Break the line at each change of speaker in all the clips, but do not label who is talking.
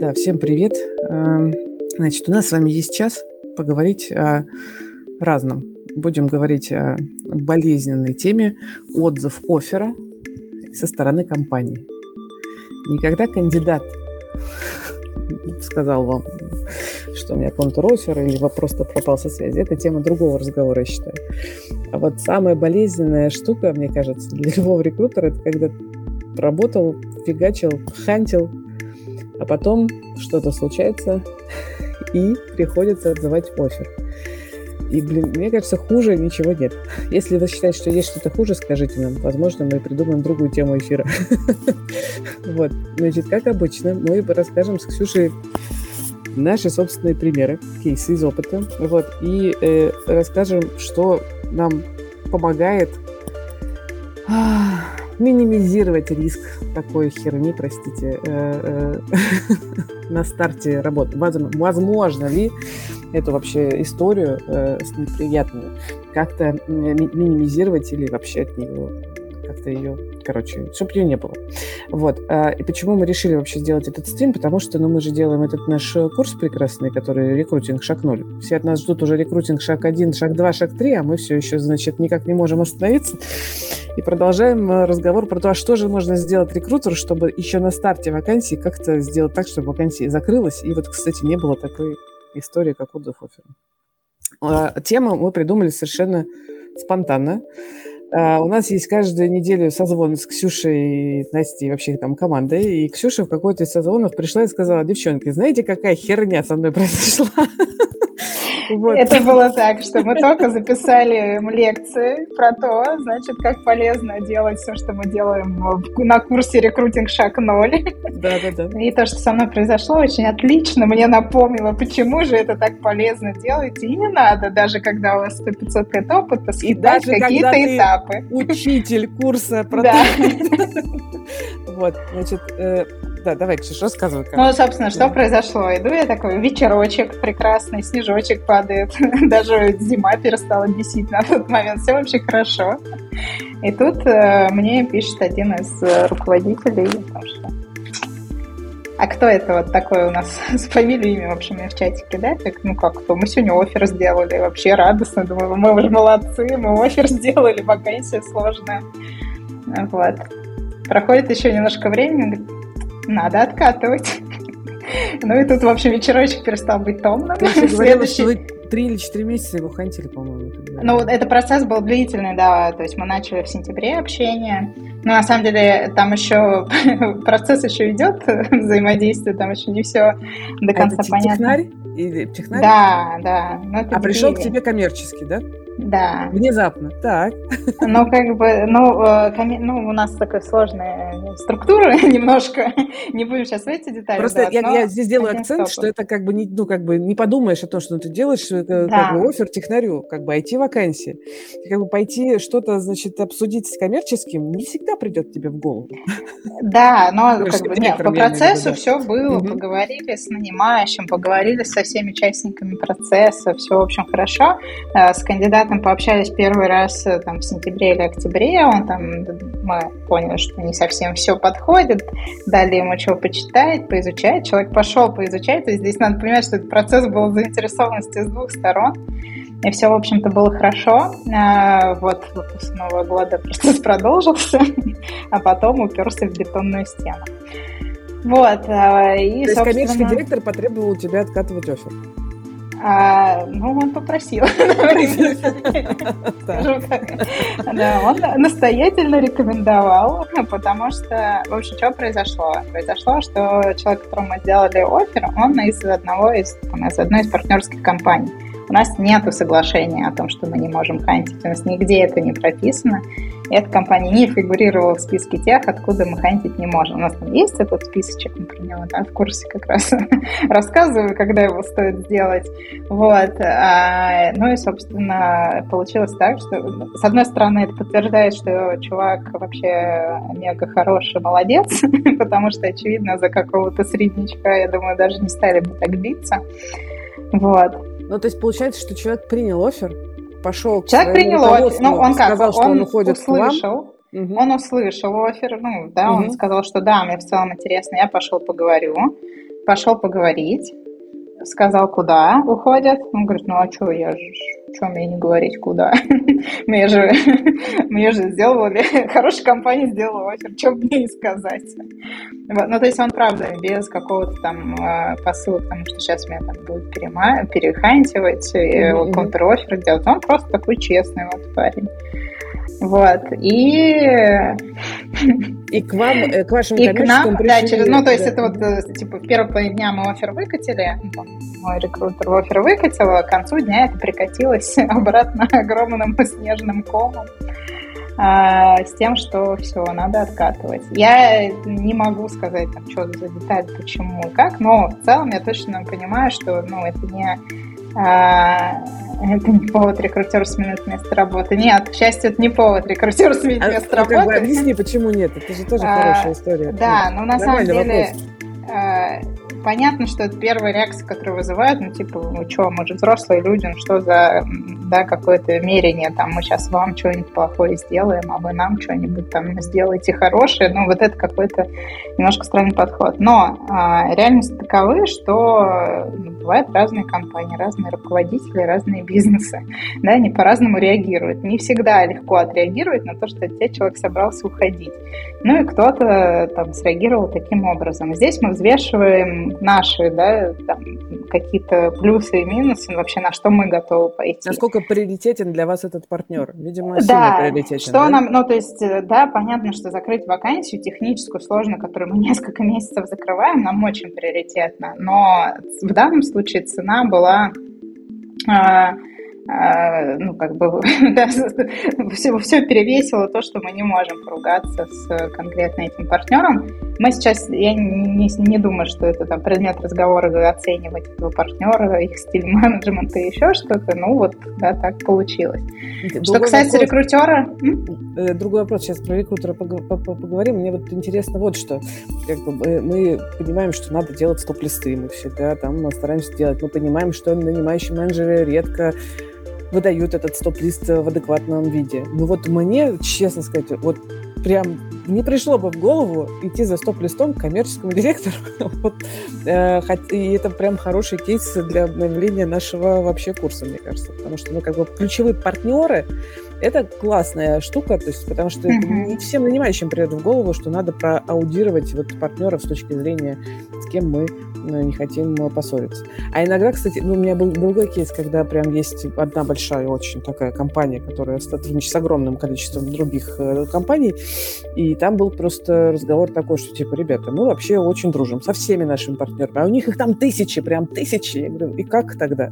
Да, всем привет. Эм, значит, у нас с вами есть час поговорить о разном. Будем говорить о болезненной теме отзыв оффера со стороны компании. Никогда кандидат сказал вам, что у меня контур-оффер или просто пропал со связи. Это тема другого разговора, я считаю. А вот самая болезненная штука, мне кажется, для любого рекрутера, это когда работал, фигачил, хантил, а потом что-то случается, и приходится отзывать офер. И, блин, мне кажется, хуже ничего нет. Если вы считаете, что есть что-то хуже, скажите нам. Возможно, мы придумаем другую тему эфира. Вот. Значит, как обычно, мы расскажем с Ксюшей наши собственные примеры, кейсы из опыта. Вот. И э, расскажем, что нам помогает минимизировать риск такой херни, простите, э, э, на старте работы. Возможно ли эту вообще историю э, с неприятной как-то минимизировать или вообще от нее как-то ее, короче, чтобы ее не было. Вот. А, и почему мы решили вообще сделать этот стрим? Потому что, ну, мы же делаем этот наш курс прекрасный, который рекрутинг шаг 0. Все от нас ждут уже рекрутинг шаг 1, шаг 2, шаг 3, а мы все еще, значит, никак не можем остановиться. И продолжаем э, разговор про то, а что же можно сделать рекрутеру, чтобы еще на старте вакансии как-то сделать так, чтобы вакансия закрылась. И вот, кстати, не было такой истории, как у Дефофера. А, тему мы придумали совершенно спонтанно. Uh, у нас есть каждую неделю созвон с Ксюшей, Настей вообще там командой. И Ксюша в какой-то из созвонов пришла и сказала, девчонки, знаете, какая херня со мной произошла?
Вот. Это было так, что мы только записали лекции про то, значит, как полезно делать все, что мы делаем на курсе рекрутинг шаг ноль.
Да, да, да.
И то, что со мной произошло, очень отлично мне напомнило, почему же это так полезно делать. И не надо, даже когда у вас 100-500 лет опыта,
скидать какие-то этапы. учитель курса про
да.
Вот, значит, э, да, давай, Ксюша, рассказывай.
Как. Ну, собственно, что произошло? Иду я такой, вечерочек прекрасный, снежочек падает, даже зима перестала бесить на тот момент, все вообще хорошо. И тут э, мне пишет один из э, руководителей, потому что а кто это вот такой у нас с фамилией, имя, в общем, в чатике, да? Так, ну как кто? Мы сегодня офер сделали, вообще радостно, думаю, мы уже молодцы, мы офер сделали, вакансия сложная. Вот. Проходит еще немножко времени, надо откатывать. Ну и тут, в общем, вечерочек перестал быть томным.
Ты говорила, что вы три или четыре месяца его хантили, по-моему.
Ну, это процесс был длительный, да. То есть мы начали в сентябре общение. Но на самом деле там еще процесс еще идет, взаимодействие, там еще не все до конца это понятно.
Технарь? Или технарь?
Да, да.
а пришел к тебе коммерческий, да?
Да.
Внезапно, так.
Ну, как бы, ну, э, ну, у нас такая сложная структура немножко. Не будем сейчас в эти детали.
Просто я, я здесь делаю акцент, что это как бы не, ну, как бы не подумаешь о том, что ты делаешь э, да. как бы офер технарю, как бы IT-вакансии. Как бы пойти что-то, значит, обсудить с коммерческим не всегда придет тебе в голову.
Да, но как бы, нет, по процессу да. все было, угу. поговорили с нанимающим, поговорили со всеми участниками процесса, все, в общем, хорошо. Э, с кандидатом кандидатом пообщались первый раз э, там, в сентябре или октябре, он там, мы поняли, что не совсем все подходит, дали ему чего почитать, поизучать, человек пошел поизучать, то есть здесь надо понимать, что этот процесс был заинтересованности с двух сторон, и все, в общем-то, было хорошо. А, вот с Нового года процесс продолжился, а потом уперся в бетонную стену. Вот.
А, и, То есть коммерческий директор потребовал у тебя откатывать офер?
А, ну, он попросил. Да, он настоятельно рекомендовал, потому что, в общем, что произошло? Произошло, что человек, которому мы сделали офер, он из одного из, из одной из партнерских компаний. У нас нет соглашения о том, что мы не можем хантить, у нас нигде это не прописано. И эта компания не фигурировала в списке тех, откуда мы хантить не можем. У нас там есть этот списочек, мы про него да, в курсе как раз рассказываю, когда его стоит сделать. Вот. А, ну и, собственно, получилось так, что, с одной стороны, это подтверждает, что чувак вообще мега хороший, молодец, потому что, очевидно, за какого-то среднячка, я думаю, даже не стали бы так биться. Вот.
Ну, то есть получается, что человек принял офер, пошел
Человек принял офер, ну, он сказал, как, что он, он уходит услышал, вам. Он услышал офер, ну, да, угу. он сказал, что да, мне в целом интересно, я пошел поговорю. пошел поговорить, сказал, куда уходят. Он говорит, ну а что, я же, что мне не говорить, куда? мне же, мне же сделали, хорошая компания сделала офер, что мне и сказать. Вот. Ну, то есть он, правда, без какого-то там э, посыла, потому что сейчас меня там будут перема- перехантивать, mm-hmm. контр-офер делать. Он просто такой честный вот парень. Вот, и...
И к вам, э, к вашим
и к нам, да, через, ну, то есть да. это вот, э, типа, в первые дня мы офер выкатили, мой рекрутер офер выкатил, а к концу дня это прикатилось обратно огромным снежным комом а, с тем, что все, надо откатывать. Я не могу сказать, там, что за деталь, почему и как, но в целом я точно понимаю, что, ну, это не а, это не повод рекрутеру сменить место работы. Нет, к счастью, это не повод рекрутеру сменить а, место работы. Бы
объясни, почему нет? Это же тоже а, хорошая история.
Да, но на самом деле понятно, что это первая реакция, которая вызывает, ну, типа, ну, что, мы же взрослые люди, ну, что за, да, какое-то мерение, там, мы сейчас вам что-нибудь плохое сделаем, а вы нам что-нибудь там сделаете хорошее, ну, вот это какой-то немножко странный подход. Но а, реальность таковы, что ну, бывают разные компании, разные руководители, разные бизнесы, да, они по-разному реагируют. Не всегда легко отреагировать на то, что тебя человек собрался уходить. Ну, и кто-то там среагировал таким образом. Здесь мы взвешиваем наши, да, какие-то плюсы и минусы, вообще на что мы готовы пойти.
Насколько приоритетен для вас этот партнер? Видимо,
да, приоритетен. Что да? нам, ну, то есть, э, да, понятно, что закрыть вакансию техническую, сложно, которую мы несколько месяцев закрываем, нам очень приоритетно. Но в данном случае цена была а, ну, как бы, да, все, все перевесило то, что мы не можем поругаться с конкретно этим партнером. Мы сейчас, я не, не думаю, что это там предмет разговора оценивать этого партнера, их стиль менеджмента и еще что-то. Ну, вот, да, так получилось. Другой что касается вопрос, рекрутера...
Э, другой вопрос, сейчас про рекрутера поговорим. Мне вот интересно вот что. Как бы мы, мы понимаем, что надо делать стоп-листы, мы всегда там стараемся делать. Мы понимаем, что нанимающие менеджеры редко выдают этот стоп-лист в адекватном виде. Но вот мне, честно сказать, вот прям не пришло бы в голову идти за стоп-листом к коммерческому директору. вот, э, и это прям хороший кейс для обновления нашего вообще курса, мне кажется. Потому что, ну, как бы ключевые партнеры это классная штука, то есть, потому что mm-hmm. не всем нанимающим придет в голову, что надо проаудировать вот партнеров с точки зрения, с кем мы э, не хотим э, поссориться. А иногда, кстати, ну, у меня был другой кейс, когда прям есть одна большая очень такая компания, которая сотрудничает с огромным количеством других э, компаний, и там был просто разговор такой, что типа, ребята, мы вообще очень дружим со всеми нашими партнерами, а у них их там тысячи, прям тысячи. Я говорю, и как тогда?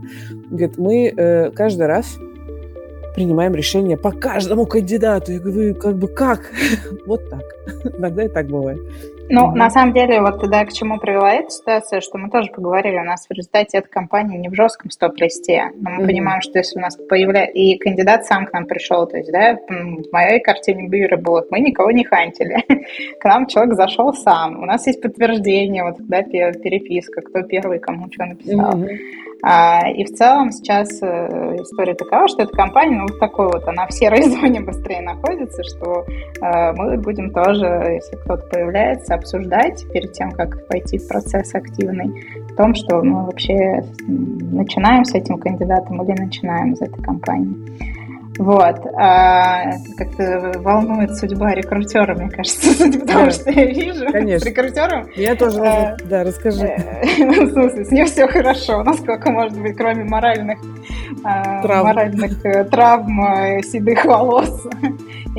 Говорит, мы э, каждый раз принимаем решение по каждому кандидату. Я говорю, как бы как? вот так. Иногда и так бывает.
Ну, на самом деле, вот тогда к чему привела эта ситуация, что мы тоже поговорили, у нас в результате эта компания не в жестком стоп-листе, но мы mm-hmm. понимаем, что если у нас появляется... И кандидат сам к нам пришел, то есть, да, в моей картине мира было, мы никого не хантили. к нам человек зашел сам. У нас есть подтверждение, вот, да, переписка, кто первый, кому что написал. Mm-hmm. А, и в целом сейчас э, история такова, что эта компания, ну, вот такой вот, она в серой зоне быстрее находится, что э, мы будем тоже, если кто-то появляется, обсуждать перед тем, как пойти в процесс активный, в том, что мы вообще начинаем с этим кандидатом или начинаем из этой компании. Вот. А, как-то волнует судьба рекрутера, мне кажется, судя потому да. что я вижу
Конечно.
с рекрутером.
Я тоже, а, да, расскажи.
Э, ну, в смысле, с ним все хорошо. Насколько может быть, кроме моральных а, травм, моральных, э, травм э, седых волос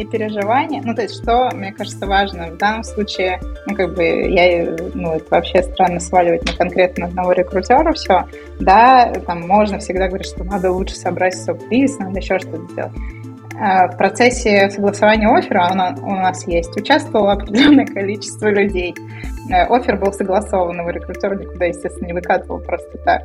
и переживаний. Ну, то есть, что, мне кажется, важно в данном случае, ну, как бы, я, ну, это вообще странно сваливать на конкретно одного рекрутера все. Да, там можно всегда говорить, что надо лучше собрать стоп-лист, надо еще что-то сделать. А, в процессе согласования оффера у нас есть участвовало определенное количество людей. Э, офер был согласован, его рекрутер никуда, естественно, не выкатывал просто так.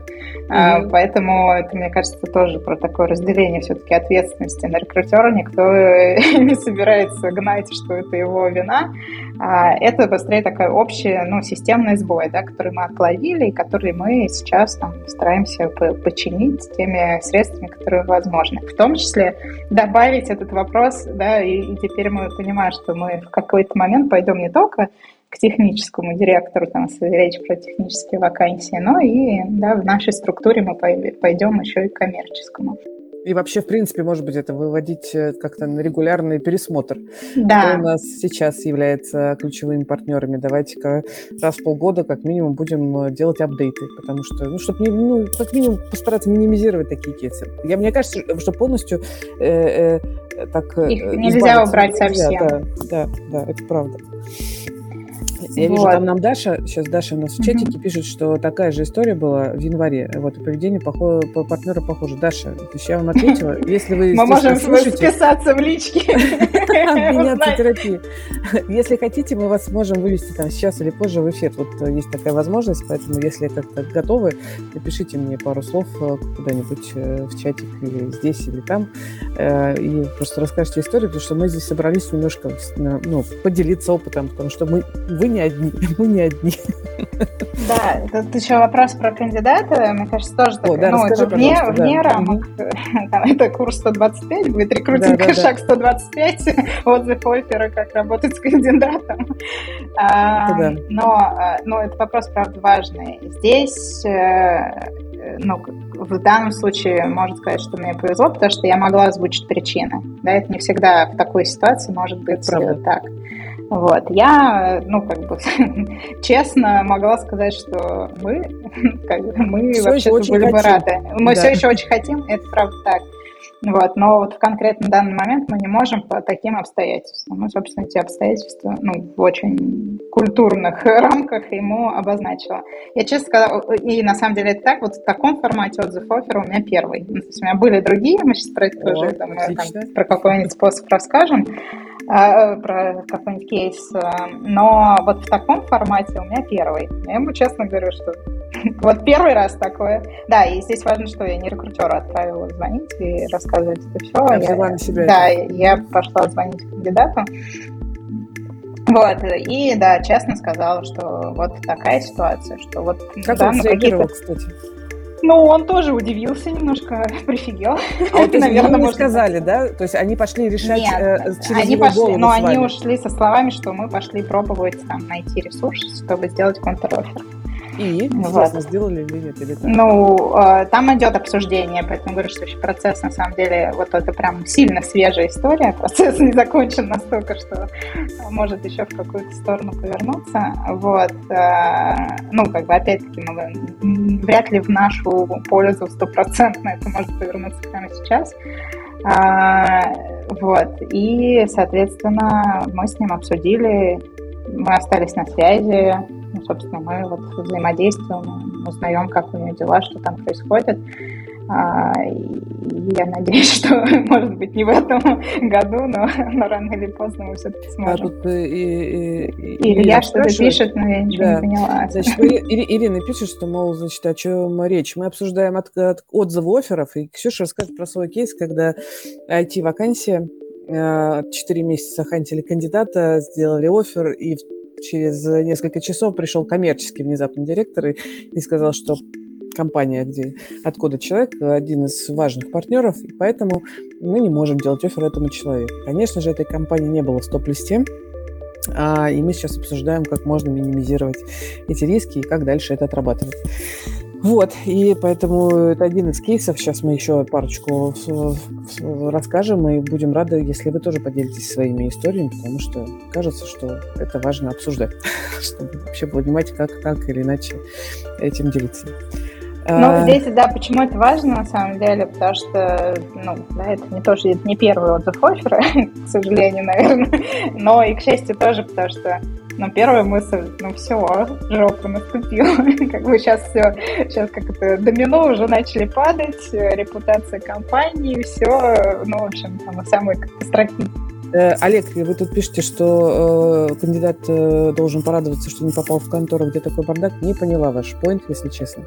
Mm-hmm. Поэтому это, мне кажется, тоже про такое разделение все-таки ответственности на рекрутера. Никто не собирается гнать, что это его вина. А, это быстрее такая общая, ну, системный сбой, да, который мы отловили и который мы сейчас там, стараемся починить теми средствами, которые возможны. В том числе добавить этот вопрос, да, и, и теперь мы понимаем, что мы в какой-то момент пойдем не только к техническому директору, там, если речь про технические вакансии, но и да, в нашей структуре мы пойдем еще и к коммерческому.
И вообще, в принципе, может быть, это выводить э, как-то на регулярный пересмотр.
Да.
Кто у нас сейчас является ключевыми партнерами. Давайте-ка раз в полгода как минимум будем э, делать апдейты, потому что, ну, чтобы, ну, как минимум постараться минимизировать такие кейсы. Я, мне кажется, что полностью э, э, так...
Их нельзя убрать совсем.
Да, да, да, это правда. Я вижу, там нам Даша, сейчас Даша у нас в чатике пишет, что такая же история была в январе. Вот, и поведение похоже, по партнера похоже. Даша, то есть я вам ответила, если вы
Мы можем списаться в личке.
Обменяться терапией. Если хотите, мы вас можем вывести там сейчас или позже в эфир. Вот э, есть такая возможность, поэтому если как-то готовы, напишите мне пару слов э, куда-нибудь э, в чатик или здесь, или там, и просто расскажите историю, потому что мы здесь собрались немножко ну, поделиться опытом, потому что мы, вы не одни, мы не одни.
Да, тут еще вопрос про кандидата, мне кажется, тоже О,
да, ну, это
вне, вне да. рамок. Там, это курс 125, будет рекрутинг да, да, шаг 125, отзыв опера, как работать с кандидатом. А, да. но, а, но это вопрос, правда, важный. Здесь э, ну, в данном случае можно сказать, что мне повезло, потому что я могла озвучить причины. Да, это не всегда в такой ситуации может быть Правда. так. Вот, я, ну, как бы, честно могла сказать, что мы, как бы, мы вообще-то были бы рады. Мы да. все еще очень хотим, это правда так. Вот, но вот в конкретно данный момент мы не можем по таким обстоятельствам. Ну, собственно, эти обстоятельства ну, в очень культурных рамках ему обозначила. Я честно сказала, и на самом деле это так, вот в таком формате отзыв оффера у меня первый. Ну, то есть у меня были другие, мы сейчас про это тоже там, про какой-нибудь способ расскажем. А, про какой-нибудь кейс. А, но вот в таком формате у меня первый. Я ему честно говорю, что вот первый раз такое. Да, и здесь важно, что я не рекрутеру отправила звонить и рассказывать это все.
Я, я на себя.
Да, я пошла звонить кандидату. Вот, и да, честно сказала, что вот такая ситуация, что вот...
Как да, он ну, кстати?
Ну, он тоже удивился немножко, прифигел.
А вот, Наверное, не сказали, да? То есть они пошли решать Нет, э, через
они его пошли, но они ушли со словами, что мы пошли пробовать там найти ресурс, чтобы сделать контр-оффер.
И, вот. сделали или нет, или так?
Ну, э, там идет обсуждение, поэтому говорю, что еще процесс, на самом деле, вот это прям сильно свежая история, процесс не закончен настолько, что может еще в какую-то сторону повернуться, вот, э, ну, как бы, опять-таки, мы, вряд ли в нашу пользу стопроцентно это может повернуться прямо сейчас, а, вот, и, соответственно, мы с ним обсудили, мы остались на связи, ну, собственно, мы вот взаимодействуем, узнаем, как у нее дела, что там происходит. А, и я надеюсь, что, может быть, не в этом году, но, но рано или поздно мы все-таки сможем. А тут
и, и,
и, Илья что-то пишет, но я ничего да. не поняла.
Значит, Ирина пишет, что, мол, значит, о чем речь. Мы обсуждаем от, от отзывы офферов, и Ксюша расскажет про свой кейс, когда IT-вакансия 4 месяца хантили кандидата, сделали офер, и через несколько часов пришел коммерческий внезапно директор и, и сказал, что компания, где, откуда человек, один из важных партнеров, и поэтому мы не можем делать офер этому человеку. Конечно же, этой компании не было в стоп-листе, а, и мы сейчас обсуждаем, как можно минимизировать эти риски и как дальше это отрабатывать. Вот, и поэтому это один из кейсов. Сейчас мы еще парочку расскажем, и будем рады, если вы тоже поделитесь своими историями, потому что кажется, что это важно обсуждать, чтобы вообще понимать, как так или иначе этим делиться.
Ну, а. здесь, да, почему это важно, на самом деле, потому что, ну, да, это не тоже, это не первый отзыв оффера, к сожалению, наверное, но и, к счастью, тоже, потому что но первая мысль, ну все, жопа наступила. как бы сейчас все, сейчас как это, домино уже начали падать, репутация компании, все, ну, в общем, там самые
Э, Олег, вы тут пишете, что э, кандидат э, должен порадоваться, что не попал в контору, где такой бардак. Не поняла ваш поинт, если честно.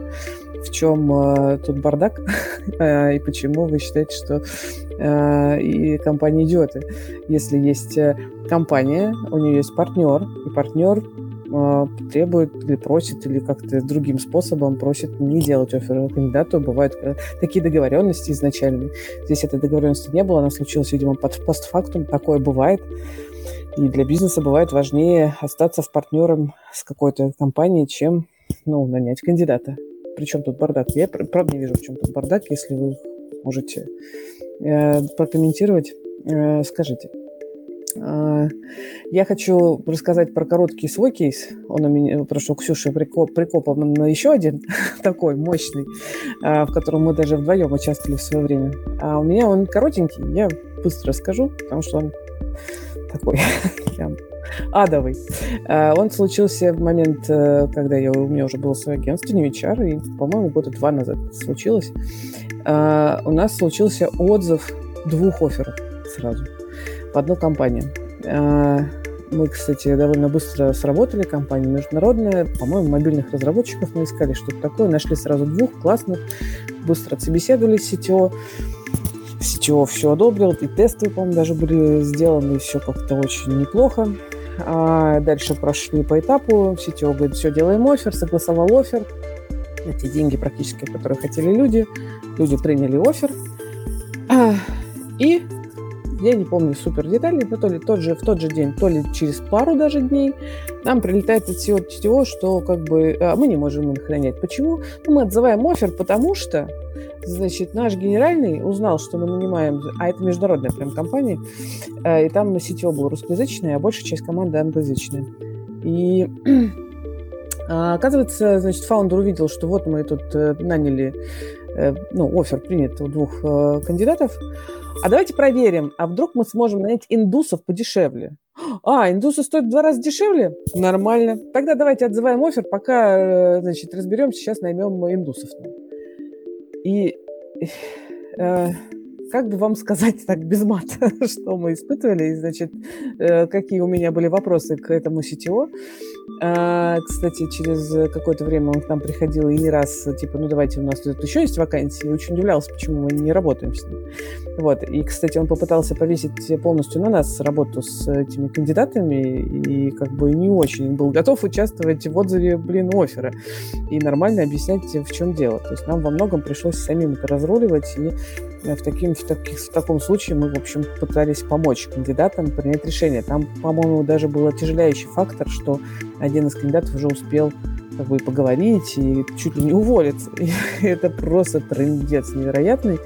В чем э, тут бардак э, и почему вы считаете, что э, и компания идиоты. Если есть э, компания, у нее есть партнер, и партнер требует или просит, или как-то другим способом просит не делать офер кандидату. Бывают такие договоренности изначальные. Здесь этой договоренности не было, она случилась, видимо, под постфактум. Такое бывает. И для бизнеса бывает важнее остаться в партнером с какой-то компанией, чем ну, нанять кандидата. Причем тут бардак? Я правда не вижу, в чем тут бардак, если вы можете э, прокомментировать. Э, скажите. Э, я хочу рассказать про короткий свой кейс. Он у меня, потому что у прикоп, прикопан на еще один такой мощный, э, в котором мы даже вдвоем участвовали в свое время. А у меня он коротенький, я быстро расскажу, потому что он такой адовый. Э, он случился в момент, э, когда я, у меня уже было свое агентство, не HR, и, по-моему, года два назад случилось. У нас случился отзыв двух офферов сразу в одну компанию. Мы, кстати, довольно быстро сработали, компания международная, по-моему, мобильных разработчиков мы искали что-то такое, нашли сразу двух классных, быстро отсобеседовали с CTO, CTO все одобрил, и тесты, по-моему, даже были сделаны все как-то очень неплохо. А дальше прошли по этапу. CTO говорит, все, делаем офер, согласовал офер. Эти деньги практически, которые хотели люди. Люди приняли офер. И я не помню супер детали, но то ли тот же, в тот же день, то ли через пару даже дней нам прилетает от CTO, что как бы а, мы не можем их хранять. Почему? Ну, мы отзываем офер, потому что Значит, наш генеральный узнал, что мы нанимаем, а это международная прям компания, э, и там сетево был русскоязычный, а большая часть команды англоязычная. И а, оказывается, значит, фаундер увидел, что вот мы тут э, наняли, ну, офер принят у двух кандидатов, а давайте проверим, а вдруг мы сможем нанять индусов подешевле. А, индусы стоят в два раза дешевле? Нормально. Тогда давайте отзываем офер, пока, значит, разберемся, сейчас наймем индусов. И э, как бы вам сказать так без мата, что мы испытывали, и, значит, э, какие у меня были вопросы к этому CTO. А, кстати, через какое-то время он к нам приходил и не раз, типа, ну давайте, у нас тут еще есть вакансии, и очень удивлялся, почему мы не работаем с ним. Вот, и, кстати, он попытался повесить полностью на нас работу с этими кандидатами, и как бы не очень был готов участвовать в отзыве, блин, оффера, и нормально объяснять, в чем дело. То есть нам во многом пришлось самим это разруливать, и в, таким, в, таких, в таком случае мы, в общем, пытались помочь кандидатам принять решение. Там, по-моему, даже был отяжеляющий фактор, что один из кандидатов уже успел как бы поговорить и чуть ли не уволиться. И это просто трендец невероятный.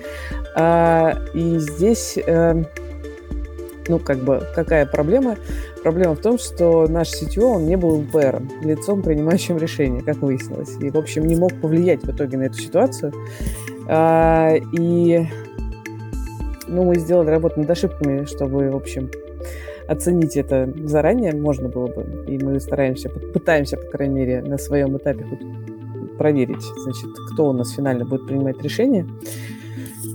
А, и здесь, э, ну, как бы, какая проблема? Проблема в том, что наш CTO, он не был ЛПРом, лицом, принимающим решение, как выяснилось. И, в общем, не мог повлиять в итоге на эту ситуацию. А, и ну, мы сделали работу над ошибками, чтобы, в общем, оценить это заранее можно было бы. И мы стараемся, пытаемся, по крайней мере, на своем этапе проверить, значит, кто у нас финально будет принимать решение.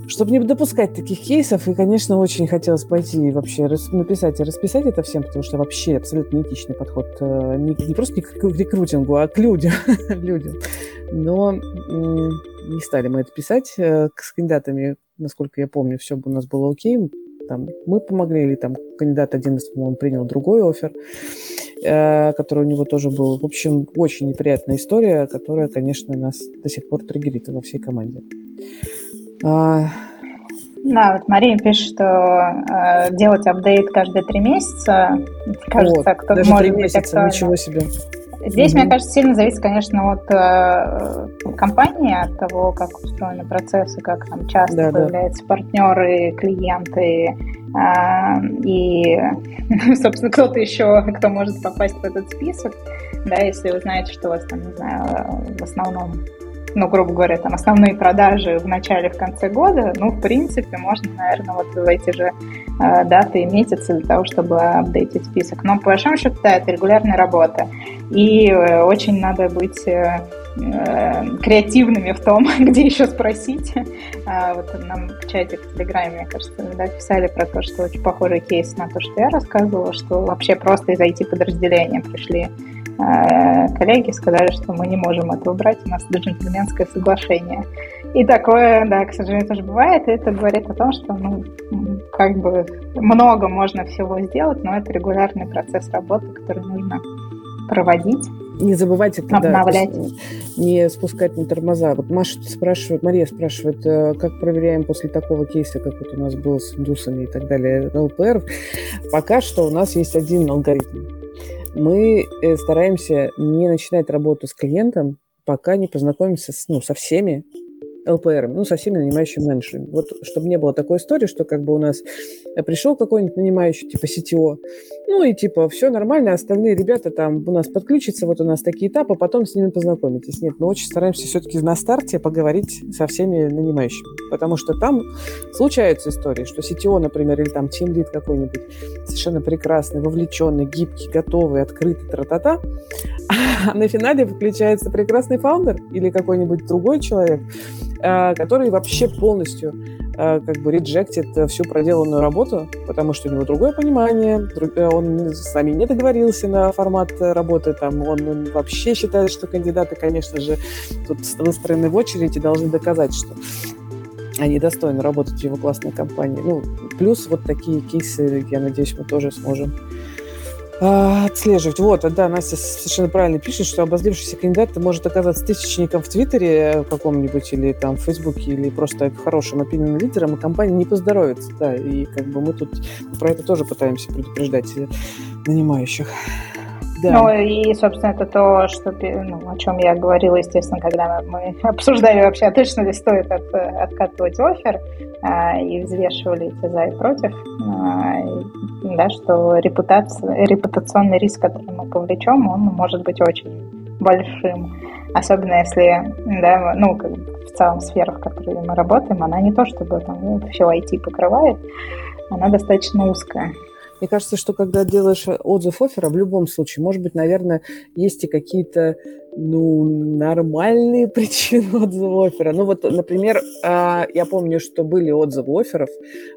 Чтобы не допускать таких кейсов, и, конечно, очень хотелось пойти и вообще написать и расписать это всем, потому что вообще абсолютно неэтичный подход э, не, не просто не к рекрутингу, а к людям. людям. Но не стали мы это писать э, с кандидатами, насколько я помню, все у нас было окей. Там, мы помогли, или там кандидат один, по-моему, принял другой офер, э, который у него тоже был. В общем, очень неприятная история, которая, конечно, нас до сих пор триггерит во всей команде.
А... Да, вот Мария пишет, что э, делать апдейт каждые три месяца.
Кажется, вот, кто даже может три месяца, ничего себе.
Здесь, mm-hmm. мне кажется, сильно зависит, конечно, от э, компании, от того, как устроены процессы, как там часто да, появляются да. партнеры, клиенты э, и, собственно, кто-то еще, кто может попасть в этот список, да, если вы знаете, что у вас там, не знаю, в основном ну, грубо говоря, там основные продажи в начале, в конце года, ну, в принципе, можно, наверное, вот в эти же э, даты и месяцы для того, чтобы апдейтить список. Но, по большому счету, да, это регулярная работа. И э, очень надо быть э, э креативными в том, где еще спросить. А, вот нам в чате в Телеграме, мне кажется, да, писали про то, что очень похожий кейс на то, что я рассказывала, что вообще просто из IT-подразделения пришли коллеги сказали, что мы не можем это убрать, у нас джентльменское соглашение. И такое, да, к сожалению, тоже бывает, и это говорит о том, что, ну, как бы много можно всего сделать, но это регулярный процесс работы, который нужно проводить.
не забывайте обновлять. Да, не спускать на тормоза. Вот Маша спрашивает, Мария спрашивает, э, как проверяем после такого кейса, как вот у нас был с индусами и так далее, ЛПР. Пока что у нас есть один алгоритм. Мы э, стараемся не начинать работу с клиентом, пока не познакомимся с, ну, со всеми ЛПР, ну, со всеми нанимающими менеджерами. Вот, чтобы не было такой истории, что как бы у нас пришел какой-нибудь нанимающий, типа CTO, ну и типа все нормально, остальные ребята там у нас подключатся, вот у нас такие этапы, потом с ними познакомитесь. Нет, мы очень стараемся все-таки на старте поговорить со всеми нанимающими, потому что там случаются истории, что CTO, например, или там Team Lead какой-нибудь совершенно прекрасный, вовлеченный, гибкий, готовый, открытый, тра-та-та, а на финале включается прекрасный фаундер или какой-нибудь другой человек, который вообще полностью э, как бы реджектит всю проделанную работу, потому что у него другое понимание, э, он с нами не договорился на формат работы, там, он, вообще считает, что кандидаты, конечно же, тут выстроены в очередь и должны доказать, что они достойны работать в его классной компании. Ну, плюс вот такие кейсы, я надеюсь, мы тоже сможем отслеживать. Вот, да, Настя совершенно правильно пишет, что обозлившийся кандидат может оказаться тысячником в Твиттере каком-нибудь или там в Фейсбуке или просто хорошим опинионным лидером, и компания не поздоровится, да, и как бы мы тут про это тоже пытаемся предупреждать нанимающих.
Да. Ну и, собственно, это то, что, ну, о чем я говорила, естественно, когда мы обсуждали вообще, точно ли стоит от, откатывать офер а, и взвешивали эти за и против, а, да, что репутация, репутационный риск, который мы повлечем, он может быть очень большим. Особенно если, да, ну, как в целом сфера, в которой мы работаем, она не то, чтобы там ну, все IT покрывает, она достаточно узкая.
Мне кажется, что когда делаешь отзыв оффера, в любом случае, может быть, наверное, есть и какие-то ну, нормальные причины отзыва оффера. Ну, вот, например, а, я помню, что были отзывы офферов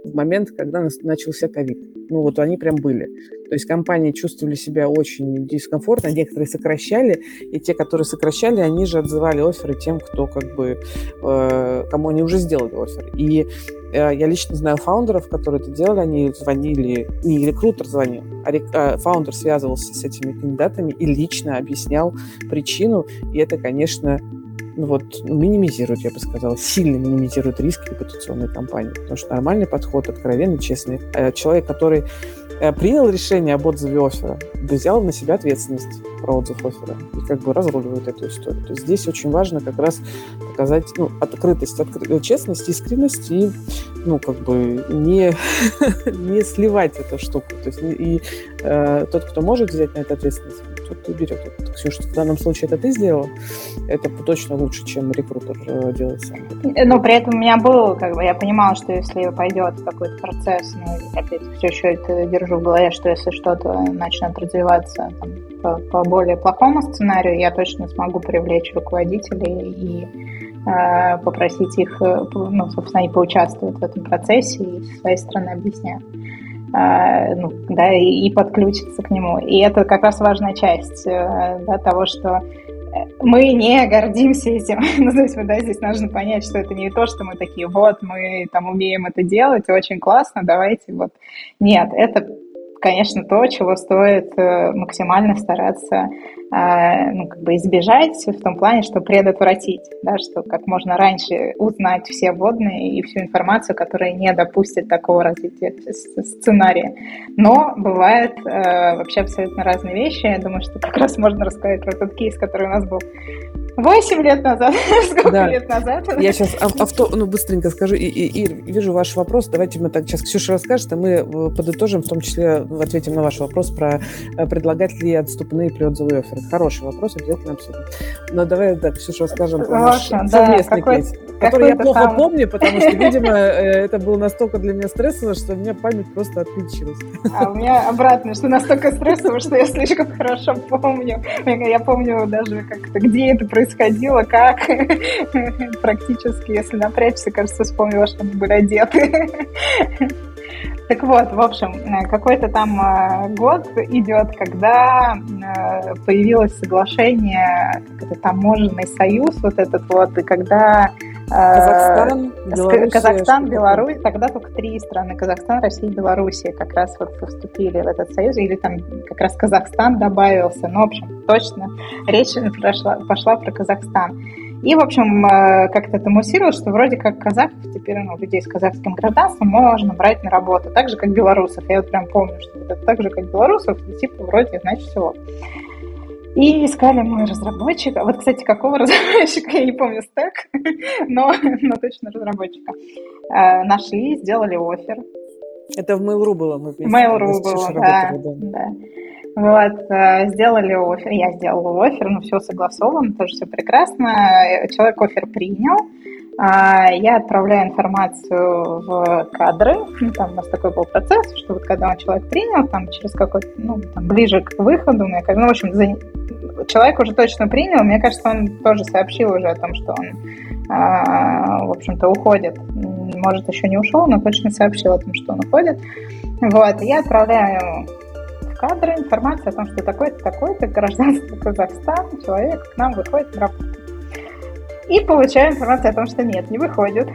в момент, когда начался ковид. Ну, вот они прям были. То есть компании чувствовали себя очень дискомфортно, некоторые сокращали, и те, которые сокращали, они же отзывали оферы тем, кто как бы, э, кому они уже сделали офер. И я лично знаю фаундеров, которые это делали, они звонили, не рекрутер звонил, а, а фаундер связывался с этими кандидатами и лично объяснял причину, и это, конечно, ну вот, минимизирует, я бы сказала, сильно минимизирует риски репутационной кампании. Потому что нормальный подход, откровенный, честный. Э, человек, который э, принял решение об отзыве оффера, взял на себя ответственность про отзыв оффера и как бы разруливает эту историю. То есть здесь очень важно как раз показать ну, открытость, откры... честность, искренность и ну, как бы не, не сливать эту штуку. То есть и э, тот, кто может взять на это ответственность, тот и берет. Вот, Ксюша, в данном случае это ты сделала, это точно лучше, чем рекрутер э, делает сам.
Но при этом у меня был, как бы, я понимала, что если пойдет какой-то процесс, ну, опять все еще это держу в голове, что если что-то начнет развиваться там, по, более плохому сценарию, я точно смогу привлечь руководителей и э, попросить их, э, ну, собственно, и поучаствовать в этом процессе и со своей стороны объяснять. Э, ну, да, и, и подключиться к нему. И это как раз важная часть э, да, того, что мы не гордимся этим. ну, то есть, да, здесь нужно понять, что это не то, что мы такие, вот, мы там умеем это делать, очень классно, давайте вот. Нет, это конечно, то, чего стоит э, максимально стараться э, ну, как бы избежать в том плане, что предотвратить, да, что как можно раньше узнать все водные и всю информацию, которая не допустит такого развития сценария. Но бывают э, вообще абсолютно разные вещи. Я думаю, что как раз можно рассказать про тот кейс, который у нас был Восемь лет назад. Сколько да. лет назад?
Я сейчас авто, ну, быстренько скажу. И, и, и вижу ваш вопрос. Давайте мы так сейчас Ксюша расскажет, а мы э, подытожим, в том числе ответим на ваш вопрос про э, предлагать ли отступные при отзывы оферы. Хороший вопрос, обязательно обсудим. Но давай, да, Ксюша, расскажем про наш совместный кейс, который я плохо там... помню, потому что, видимо, э, это было настолько для меня стрессово, что у меня память просто отключилась.
А у меня обратно, что настолько стрессово, что я слишком хорошо помню. Я помню даже, как где это происходило происходило, как практически, если напрячься, кажется, вспомнила, что мы были одеты. Так вот, в общем, какой-то там э, год идет, когда э, появилось соглашение, таможенный союз, вот этот вот, и когда
Казахстан,
Белоруссия, Казахстан, Беларусь, тогда только три страны, Казахстан, Россия Белоруссия как раз вот вступили в этот союз, или там как раз Казахстан добавился, ну, в общем, точно речь прошла, пошла про Казахстан. И, в общем, э, как-то это муссировалось, что вроде как казахов теперь, ну, людей с казахским гражданством можно брать на работу, так же, как белорусов. Я вот прям помню, что это так же, как белорусов, и типа вроде, значит, все. И искали мы разработчика. Вот, кстати, какого разработчика, я не помню стек, но, но точно разработчика. Э, нашли, сделали офер.
Это в Mail.ru было?
Мы Mail.ru было, да, да. Вот, э, сделали офер, я сделала офер, ну, все согласовано, тоже все прекрасно. Человек офер принял, я отправляю информацию в кадры. Ну, там у нас такой был процесс, что вот когда он человек принял, там через какой-то, ну, там, ближе к выходу, мне кажется, ну, в общем, за... человек уже точно принял, мне кажется, он тоже сообщил уже о том, что он, а, в общем-то, уходит. Может, еще не ушел, но точно сообщил о том, что он уходит. Вот, я отправляю кадры информация о том, что такой-то, такой-то, гражданство Казахстан, человек к нам выходит на работу. И получаю информацию о том, что нет, не выходит.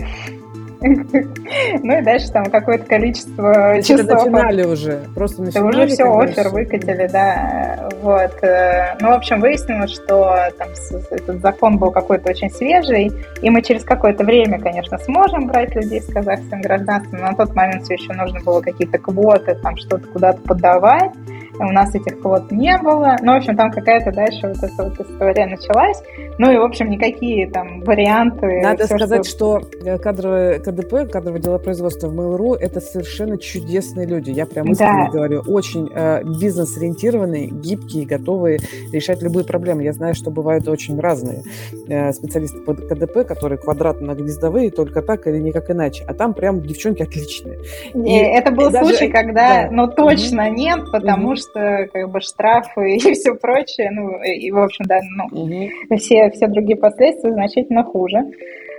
Ну и дальше там какое-то количество часов.
начинали уже, просто начинали.
уже все, офер выкатили, да. Вот. Э, ну, в общем, выяснилось, что там этот закон был какой-то очень свежий, и мы через какое-то время, конечно, сможем брать людей с казахским гражданством, но на тот момент все еще нужно было какие-то квоты, там что-то куда-то подавать у нас этих квот не было. Ну, в общем, там какая-то дальше вот эта вот история началась. Ну и, в общем, никакие там варианты.
Надо все, сказать, что, что э, кадровые КДП, кадровое дело производства в Mail.ru, это совершенно чудесные люди. Я прям искренне да. говорю. Очень э, бизнес-ориентированные, гибкие, готовые решать любые проблемы. Я знаю, что бывают очень разные э, специалисты по КДП, которые квадратно-гнездовые, только так или никак иначе. А там прям девчонки отличные.
И, это был случай, когда, да. ну, точно mm-hmm. нет, потому mm-hmm. что как бы штрафы и все прочее, ну, и, в общем, да, ну, mm-hmm. все, все другие последствия значительно хуже.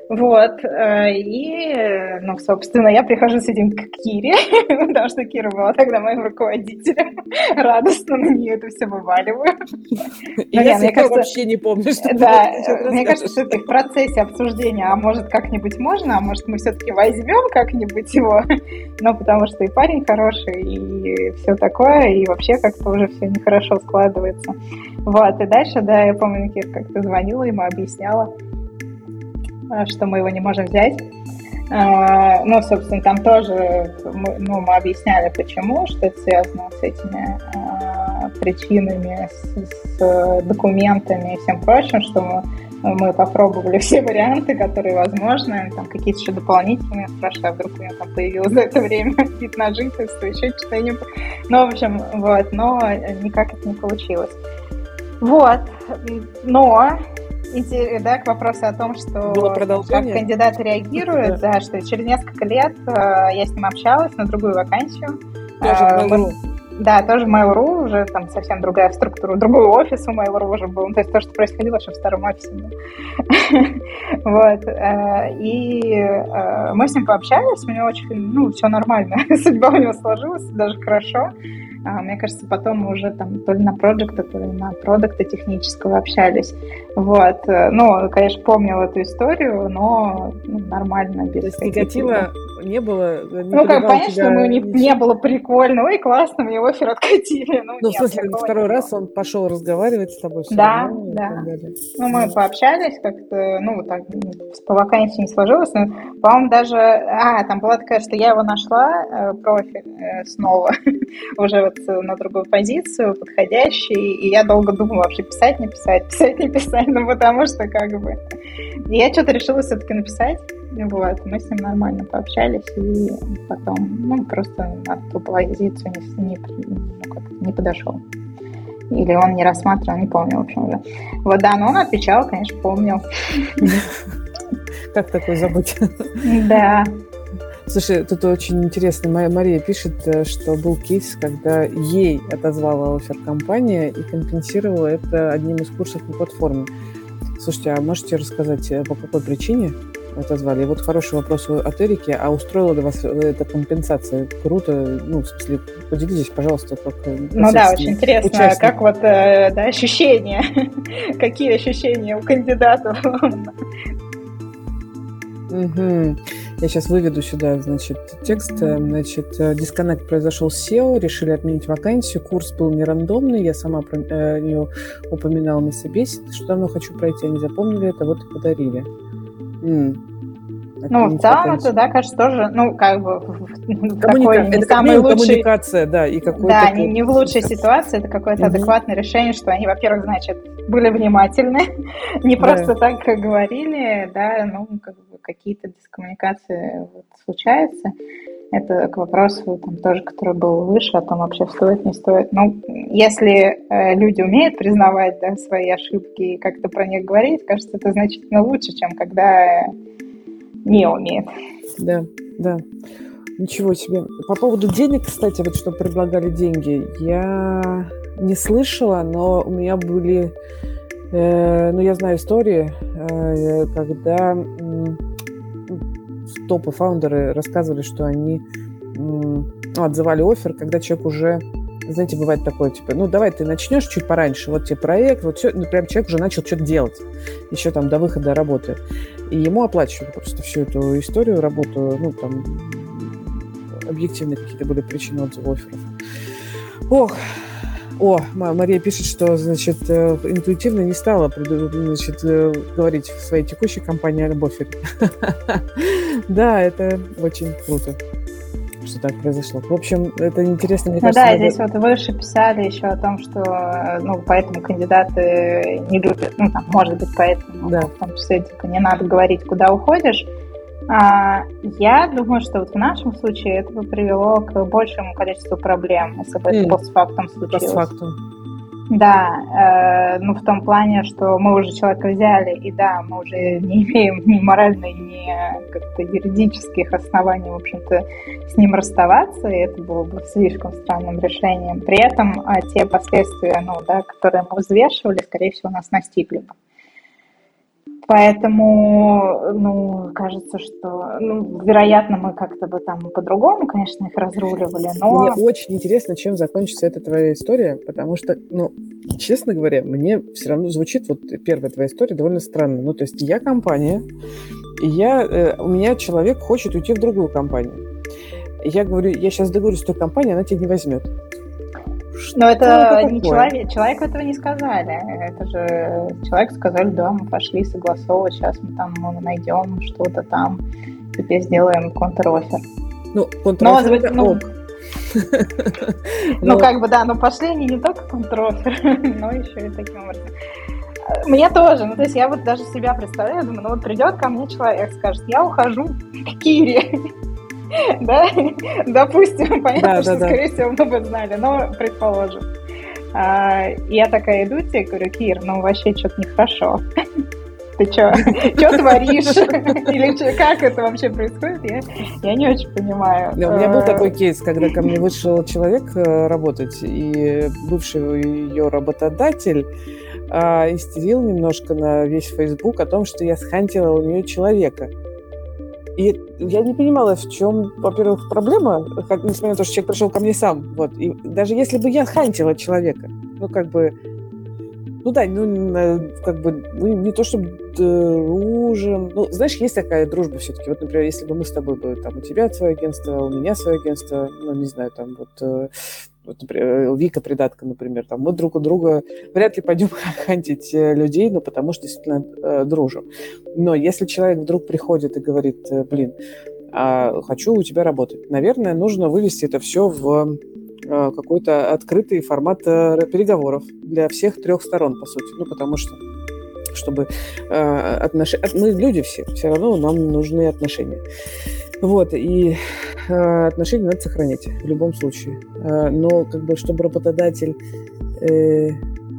Вот, э, и, ну, собственно, я прихожу с этим к Кире, потому что Кира была тогда моим руководителем, радостно на нее это все вываливаю.
И я мне кажется, вообще не помню, что
Да, мне кажется, что это в процессе обсуждения, а может как-нибудь можно, а может мы все-таки возьмем как-нибудь его, ну, потому что и парень хороший, и все такое, и вообще как-то уже все нехорошо складывается. Вот, и дальше, да, я помню, Кир как-то звонила ему, объясняла, Э, что мы его не можем взять. Э, ну, собственно, там тоже ну, мы объясняли, почему, что это связано с этими э, причинами, с, с документами и всем прочим, что мы, мы попробовали все варианты, которые возможны, там какие-то еще дополнительные, спрашиваю, а вдруг у меня там появилось за это время вид на жительство, еще что-нибудь. Ну, в общем, вот, но никак это не получилось. Вот, но да, к вопросу о том, что как кандидаты реагируют, да. да, что через несколько лет э, я с ним общалась на другую вакансию.
Тоже э, мы,
да, тоже Mail.ru, уже там совсем другая структура, другой офис у Mail.ru уже был. То есть то, что происходило еще в старом офисе. Вот. Э, и э, мы с ним пообщались, у него очень, ну, все нормально. Судьба у него сложилась, даже хорошо. А, мне кажется, потом мы уже там то ли на проекта, то ли на продукта технического общались. Вот. Ну, конечно, помнил эту историю, но ну, нормально,
без То есть негатива не было?
Не ну, как, понятно, что ему не, не было прикольно. Ой, классно, мне офер откатили.
Ну, ну нет, в смысле, второй раз он пошел разговаривать с тобой?
Да, равно, да. Ну, мы пообщались как-то, ну, вот так, по вакансии не сложилось. Но, по-моему, даже... А, там была такая, что я его нашла, э, профиль э, снова, уже вот на другую позицию, подходящий, и я долго думала, вообще писать, не писать, писать, не писать, ну, потому что как бы... Я что-то решила все-таки написать, вот, мы с ним нормально пообщались, и потом, ну, просто на ту позицию не, не, ну, не подошел. Или он не рассматривал, не помню, в общем, уже. Вот, да, но он отвечал, конечно, помнил.
Как такое забыть?
Да.
Слушай, тут очень интересно. Моя Мария пишет, э, что был кейс, когда ей отозвала офер компания и компенсировала это одним из курсов на платформе. Слушайте, а можете рассказать, э, по какой причине отозвали? И вот хороший вопрос от Эрики. А устроила ли вас эта компенсация? Круто. Ну, в смысле, поделитесь, пожалуйста, как
Ну да, очень интересно, участник. как вот э, да, ощущения, какие ощущения у кандидатов
Угу. Я сейчас выведу сюда, значит, текст. Э, значит, э, дисконнект произошел с SEO, решили отменить вакансию, курс был не рандомный, я сама про э, нее упоминала на собеседовании, что давно хочу пройти, они запомнили это, вот и подарили. М.
Ну, в целом это, да, кажется, тоже, ну, как бы
Коммуника... такой не это самый лучший... коммуникация, да, и какой-то...
Да, не, не в лучшей ситуации, это какое-то угу. адекватное решение, что они, во-первых, значит, были внимательны, не да. просто так говорили, да, ну, как бы какие-то дискоммуникации вот, случаются. Это к вопросу, там, тоже, который был выше, о том, вообще стоит, не стоит. Ну, если э, люди умеют признавать да, свои ошибки и как-то про них говорить, кажется, это значительно лучше, чем когда не умеет.
Да, да. Ничего себе. По поводу денег, кстати, вот что предлагали деньги, я не слышала, но у меня были, э, ну, я знаю истории, э, когда топы фаундеры рассказывали, что они э, отзывали офер, когда человек уже знаете, бывает такое, типа, ну, давай ты начнешь чуть пораньше, вот тебе проект, вот все, ну, прям человек уже начал что-то делать, еще там до выхода работы. И ему оплачивали просто всю эту историю, работу, ну, там, объективные какие-то были причины отзыва офферов. Ох, о, Мария пишет, что, значит, э, интуитивно не стала значит, э, говорить в своей текущей компании оффере. Да, это очень круто что так произошло. В общем, это интересно, мне
ну
кажется.
да, надо... здесь вот выше писали еще о том, что, ну, поэтому кандидаты не любят, ну, там, может быть, поэтому, да. в том числе, типа, не надо говорить, куда уходишь. А, я думаю, что вот в нашем случае это бы привело к большему количеству проблем, если бы это постфактум случилось. Постфактум. Да, э, ну в том плане, что мы уже человека взяли, и да, мы уже не имеем ни моральной, ни как-то юридических оснований, в общем-то, с ним расставаться, и это было бы слишком странным решением. При этом э, те последствия, ну, да, которые мы взвешивали, скорее всего, нас настигли бы. Поэтому, ну, кажется, что, ну, вероятно, мы как-то бы там по-другому, конечно, их разруливали, но...
Мне очень интересно, чем закончится эта твоя история, потому что, ну, честно говоря, мне все равно звучит вот первая твоя история довольно странно. Ну, то есть я компания, и я, э, у меня человек хочет уйти в другую компанию. Я говорю, я сейчас договорюсь с той компанией, она тебя не возьмет.
Но это, это не человек, человеку этого не сказали. Это же человек сказали, да, мы пошли согласовывать, сейчас мы там найдем что-то там, тебе сделаем контр-офер.
Ну, контр-офер это ну, ок.
Ну, как бы, да, но пошли они не только контр-офер, но еще и таким образом. Мне тоже. Ну, то есть я вот даже себя представляю, думаю, ну вот придет ко мне человек, скажет, я ухожу к Кире. да, допустим, понятно, что, скорее всего, мы бы знали, но предположим. А, я такая иду тебе, говорю, Кир, ну вообще что-то нехорошо. Ты что, что творишь? Или как это вообще происходит? Я, я не очень понимаю.
Да, у меня был такой кейс, когда ко мне вышел человек э, работать, и бывший ее работодатель а, истерил немножко на весь Facebook о том, что я схантила у нее человека. И я не понимала, в чем, во-первых, проблема, как, несмотря на то, что человек пришел ко мне сам. Вот. И даже если бы я хантила человека, ну, как бы, ну да, ну, как бы, мы не то чтобы дружим. Ну, знаешь, есть такая дружба все-таки. Вот, например, если бы мы с тобой были, там, у тебя свое агентство, у меня свое агентство, ну, не знаю, там, вот, э, вот, например, э, Вика Придатка, например, там, мы друг у друга вряд ли пойдем хантить э, людей, ну, потому что действительно э, дружим. Но если человек вдруг приходит и говорит, э, блин, а, хочу у тебя работать, наверное, нужно вывести это все в какой-то открытый формат переговоров для всех трех сторон, по сути. Ну, потому что чтобы э, отношения... Мы люди все, все равно нам нужны отношения. Вот, и э, отношения надо сохранять в любом случае. Э, но как бы, чтобы работодатель э,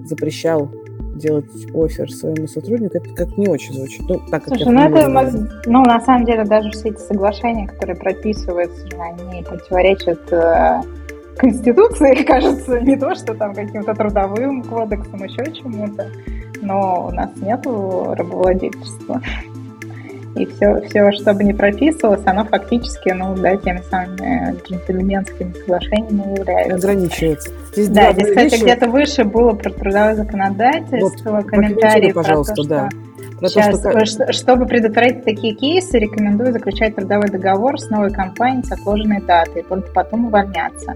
запрещал делать офер своему сотруднику, это как не очень звучит. Ну, так,
как Слушай, ну это, ну, на самом деле, даже все эти соглашения, которые прописываются, они противоречат э, Конституции, кажется, не то, что там каким-то трудовым кодексом, еще чему-то, но у нас нет рабовладельчества. и все, все, что бы не прописывалось, оно фактически, ну, да, теми самыми джентльменскими соглашениями является.
Ограничивается.
Здесь да, здесь, кстати, вещи... где-то выше было про трудовое законодательство, вот, комментарии
пожалуйста,
про то,
да.
Про Сейчас, то, что... чтобы предотвратить такие кейсы, рекомендую заключать трудовой договор с новой компанией с отложенной датой, только потом увольняться.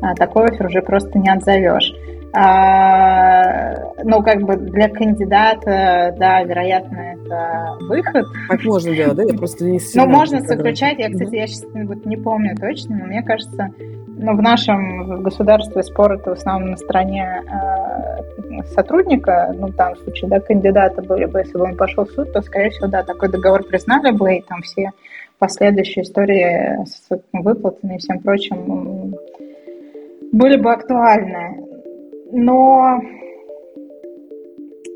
А, такой офер уже просто не отзовешь. А, ну, как бы для кандидата, да, вероятно, это выход.
Так можно делать, да? Я просто не
Ну, можно заключать. Я, кстати, я сейчас вот не помню точно, но мне кажется, ну, в нашем государстве спор это в основном на стороне э, сотрудника, ну, там, в случае, да, кандидата были бы, если бы он пошел в суд, то, скорее всего, да, такой договор признали бы, и там все последующие истории с выплатами и всем прочим были бы актуальны. Но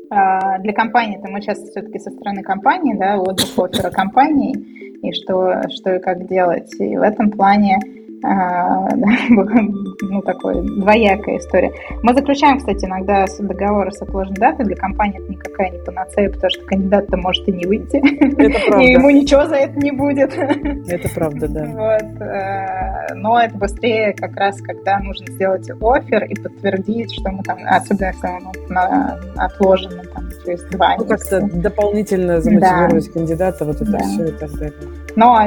а, для компании-то мы сейчас все-таки со стороны компании, да, отзыв оффера компании, и что, что и как делать. И в этом плане ну, такой двоякая история. Мы заключаем, кстати, иногда договоры с отложенной датой. Для компании это никакая не панацея, потому что кандидат-то может и не выйти. Это правда. И ему ничего за это не будет.
Это правда, да.
Вот. Э, но это быстрее как раз, когда нужно сделать офер и подтвердить, что мы там, особенно если он отложен там, через два
Ну, как-то дополнительно замотивировать да. кандидата, вот это да. все и так далее.
Но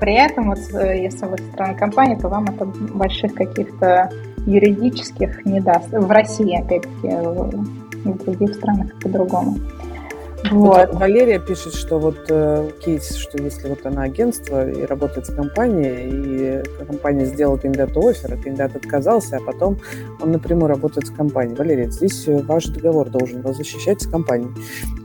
при этом, вот, э, если вы стороны компании, то вам это больших каких-то юридических не даст. В России, опять-таки, в других странах по-другому.
Вот. вот. Валерия пишет, что вот э, кейс, что если вот она агентство и работает с компанией, и компания сделала кандидату офер, а кандидат отказался, а потом он напрямую работает с компанией. Валерия, здесь э, ваш договор должен вас защищать с компанией,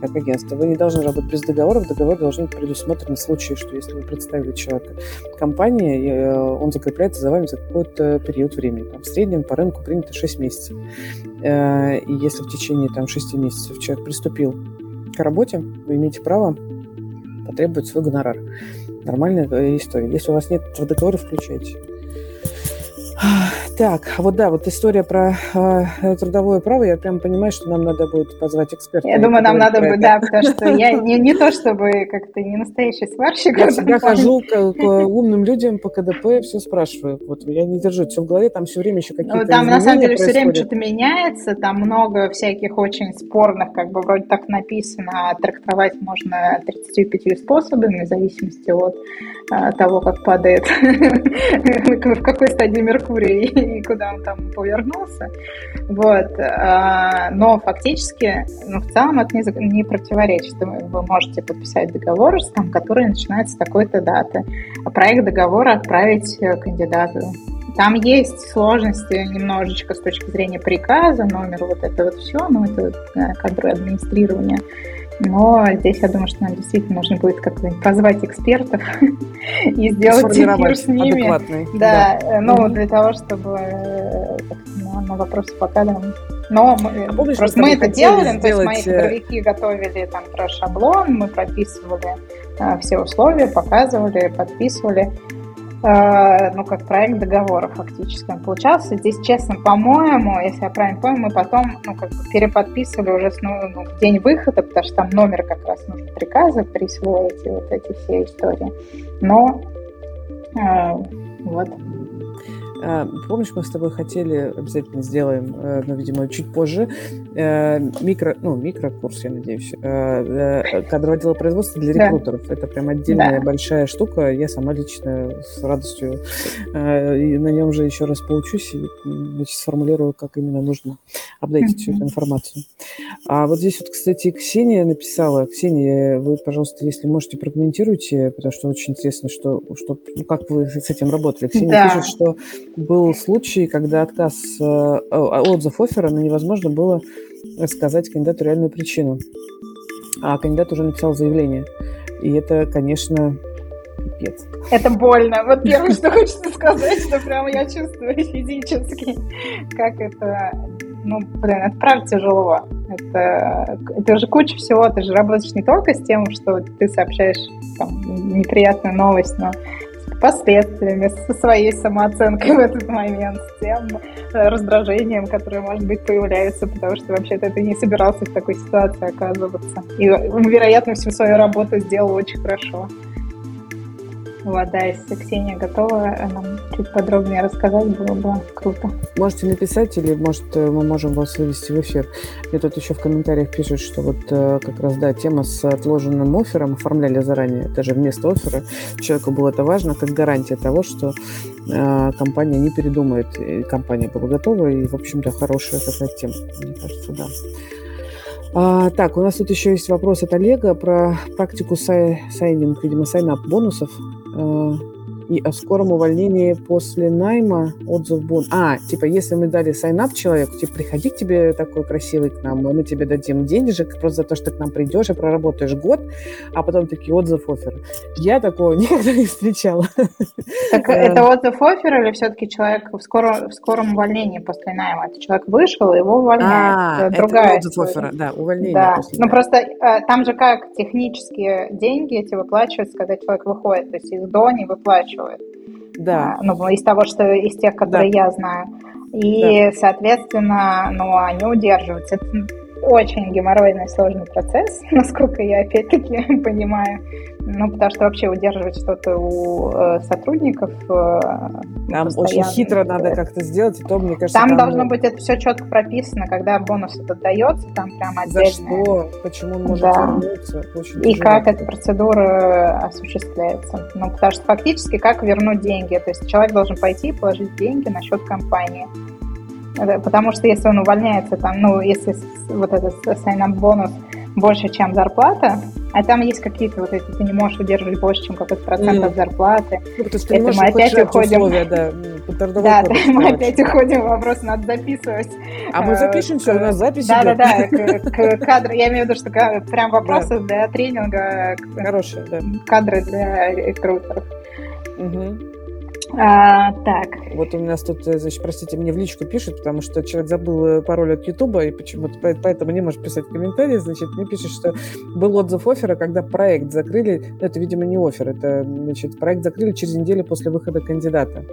как агентство. Вы не должны работать без договора, в договоре должен быть предусмотрен случай, что если вы представили человека компании, э, он закрепляется за вами за какой-то период времени. Там, в среднем по рынку принято 6 месяцев. Э, и если в течение там, 6 месяцев человек приступил к работе, вы имеете право потребовать свой гонорар. Нормальная э, история. Если у вас нет в договоре, включайте. Так, а вот да, вот история про э, трудовое право, я прям понимаю, что нам надо будет позвать эксперта.
Я думаю, нам надо будет, да, потому что я не, не то чтобы как-то не настоящий сварщик.
Я всегда хожу к, к умным людям по КДП, все спрашиваю. Вот я не держу все в голове, там все время еще какие-то
ну, Там на самом деле происходят. все время что-то меняется, там много всяких очень спорных, как бы вроде так написано, а трактовать можно 35 способами в зависимости от а, того, как падает, в какой стадии Меркурий и куда он там повернулся. Вот. А, но фактически, ну, в целом это не, не противоречит. Вы можете подписать договор, там, который начинается с такой-то даты, а проект договора отправить э, кандидату. Там есть сложности немножечко с точки зрения приказа, номер, вот это вот все, ну, это вот э, кадры администрирования. Но здесь я думаю, что нам действительно нужно будет как-то позвать экспертов и сделать эфир с ними. Да, да. Э, ну, для того, чтобы э, на, на вопросы по кадрам но мы, а помнишь, просто мы это делали, сделать... то есть мои э, кадровики готовили там про шаблон, мы прописывали э, все условия, показывали, подписывали. Э, ну, как проект договора фактически он получался. Здесь, честно, по-моему, если я правильно помню, мы потом, ну, как бы переподписывали уже с, ну, ну, день выхода, потому что там номер как раз нужно приказа присвоить и вот эти все истории. Но э, вот.
А, помнишь, мы с тобой хотели, обязательно сделаем, э, но, видимо, чуть позже, э, микро, ну, микрокурс, я надеюсь, э, кадровое дело производства для рекрутеров. Да. Это прям отдельная да. большая штука. Я сама лично с радостью на нем же еще раз поучусь и значит, сформулирую, как именно нужно mm-hmm. всю эту информацию. А вот здесь вот, кстати, Ксения написала. Ксения, вы, пожалуйста, если можете, прокомментируйте, потому что очень интересно, что, что ну, как вы с этим работали. Ксения да. пишет, что был случай, когда отказ, э, отзыв оффера, но невозможно было сказать кандидату реальную причину. А кандидат уже написал заявление. И это, конечно, пипец.
Это больно. Вот первое, что хочется сказать, что прямо я чувствую физически, как это ну, блин, это правда тяжело. Это, это же куча всего. Ты же работаешь не только с тем, что ты сообщаешь там, неприятную новость, но последствиями, со своей самооценкой в этот момент, с тем э, раздражением, которое, может быть, появляется, потому что вообще-то ты не собирался в такой ситуации оказываться. И, вероятно, всю свою работу сделал очень хорошо. Вот, да, если Ксения готова нам чуть подробнее рассказать, было бы круто.
Можете написать или, может, мы можем вас вывести в эфир. Мне тут еще в комментариях пишут, что вот э, как раз, да, тема с отложенным оффером оформляли заранее, даже вместо оффера. Человеку было это важно, как гарантия того, что э, компания не передумает. И компания была готова, и, в общем-то, хорошая такая тема, мне кажется, да. А, так, у нас тут еще есть вопрос от Олега про практику сай, сайнинг, видимо, сайнап бонусов. Э, и о скором увольнении после найма отзыв бон. А, типа, если мы дали сайнап человеку, типа, приходи к тебе такой красивый к нам, мы тебе дадим денежек просто за то, что ты к нам придешь и проработаешь год, а потом такие отзыв офер. Я такого никогда не встречала.
Так это отзыв офер или все-таки человек в, скоро, в скором увольнении после найма? Это человек вышел, его увольняют.
А, это другая отзыв оффера, да, увольнение.
Да, ну просто э, там же как технические деньги эти выплачиваются, когда человек выходит, то есть из до не выплачивают спрашивают. Да. А, ну, из того, что из тех, которые да. я знаю. И, да. соответственно, ну, они удерживаются. Это очень геморройный, сложный процесс, насколько я опять-таки понимаю. Ну, потому что вообще удерживать что-то у э, сотрудников... Э,
там очень хитро надо как-то сделать, и то, мне кажется...
Там, там должно быть это все четко прописано, когда бонус этот дается, там прям отдельно.
За что? Почему он может да. вернуться?
Очень и как эта процедура осуществляется. Ну, потому что фактически как вернуть деньги? То есть человек должен пойти и положить деньги на счет компании. Потому что если он увольняется, там, ну, если вот этот sign бонус больше, чем зарплата, а там есть какие-то вот эти, ты не можешь удерживать больше, чем какой-то процент mm. от зарплаты.
Ну, что это мы опять уходим... Условия, да,
да, да, мы опять уходим вопрос, надо записывать.
А мы запишем все, у нас запись
Да, да, да, к кадру, я имею в виду, что прям вопросы для тренинга.
Хорошие, да.
Кадры для рекрутеров. Угу. А, так.
Вот у нас тут, э, значит, простите, мне в личку пишут, потому что человек забыл э, пароль от Ютуба, и почему-то поэтому не может писать комментарии. Значит, мне пишет, что был отзыв оффера, когда проект закрыли. Ну, это, видимо, не офер, это, значит, проект закрыли через неделю после выхода кандидата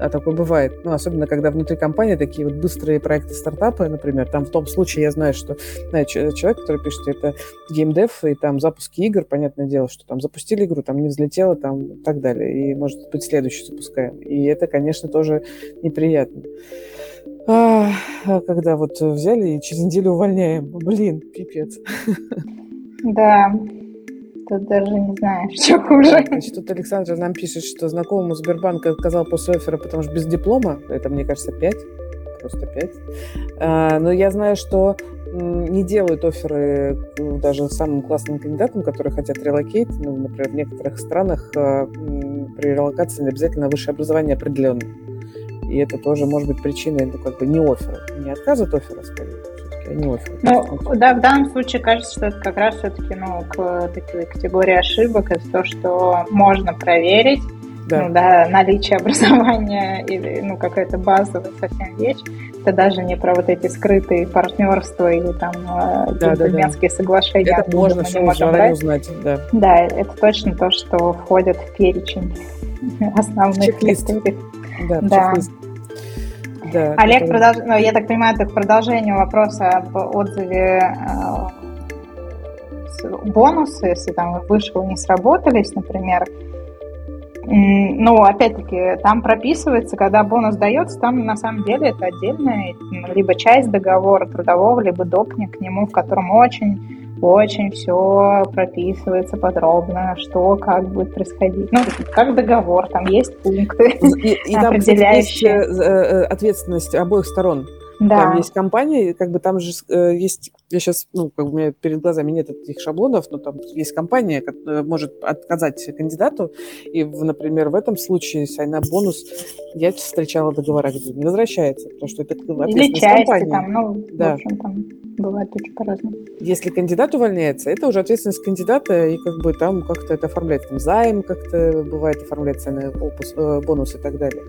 а такое бывает. Ну, особенно, когда внутри компании такие вот быстрые проекты стартапы, например. Там в том случае я знаю, что знаю, человек, который пишет, это геймдев, и там запуски игр, понятное дело, что там запустили игру, там не взлетело, там и так далее. И, может быть, следующий запускаем. И это, конечно, тоже неприятно. А, когда вот взяли и через неделю увольняем. Блин, пипец.
Да, Тут даже не знаю, что хуже.
Значит, тут Александр нам пишет, что знакомому Сбербанк отказал после оффера, потому что без диплома. Это, мне кажется, 5. Просто 5. А, но я знаю, что не делают оферы даже самым классным кандидатам, которые хотят релокейт. Ну, например, в некоторых странах а, при релокации не обязательно высшее образование определенное. И это тоже может быть причиной, ну, как бы не оффера, не отказа от оффера, скорее не очень.
Ну, да, в данном случае кажется, что это как раз все-таки ну, к такой категории ошибок, это то, что можно проверить, да. Ну, да, наличие образования или ну, какая-то базовая совсем вещь. Это даже не про вот эти скрытые партнерства или там э, да, джентльменские да, да. соглашения.
Это можно все узнать. Да.
да, это точно то, что входит в перечень основных
чек-лист.
Да, да. Чек-лист. Да, Олег, это... продолж... ну, я так понимаю, это к продолжению вопроса об отзыве э, бонусы, если там вышел не сработались, например. Ну, опять-таки, там прописывается, когда бонус дается, там на самом деле это отдельная либо часть договора трудового, либо допник к нему, в котором очень очень все прописывается подробно, что как будет происходить. Ну, как договор, там есть пункты и, и определяющие.
Там, есть э, э, ответственность обоих сторон. Да. Там есть компания, как бы там же э, есть, я сейчас, ну, как бы у меня перед глазами нет этих шаблонов, но там есть компания, которая может отказать кандидату, и, например, в этом случае сайна бонус я встречала договора, где не возвращается, потому что это ответственность
Или части компании. там, ну, да. в общем, там бывает очень по-разному.
Если кандидат увольняется, это уже ответственность кандидата, и как бы там как-то это оформляется, там займ как-то бывает оформляется на опус, э, бонус и так далее.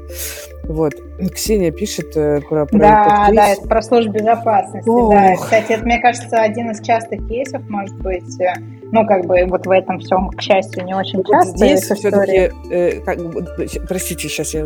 Вот. Ксения пишет э, про,
да, да, это про службу безопасности. Ох. Да. Кстати, это, мне кажется, один из частых кейсов может быть, э, ну, как бы вот в этом всем, к счастью, не очень вот часто.
Здесь все-таки, э, как, простите, сейчас я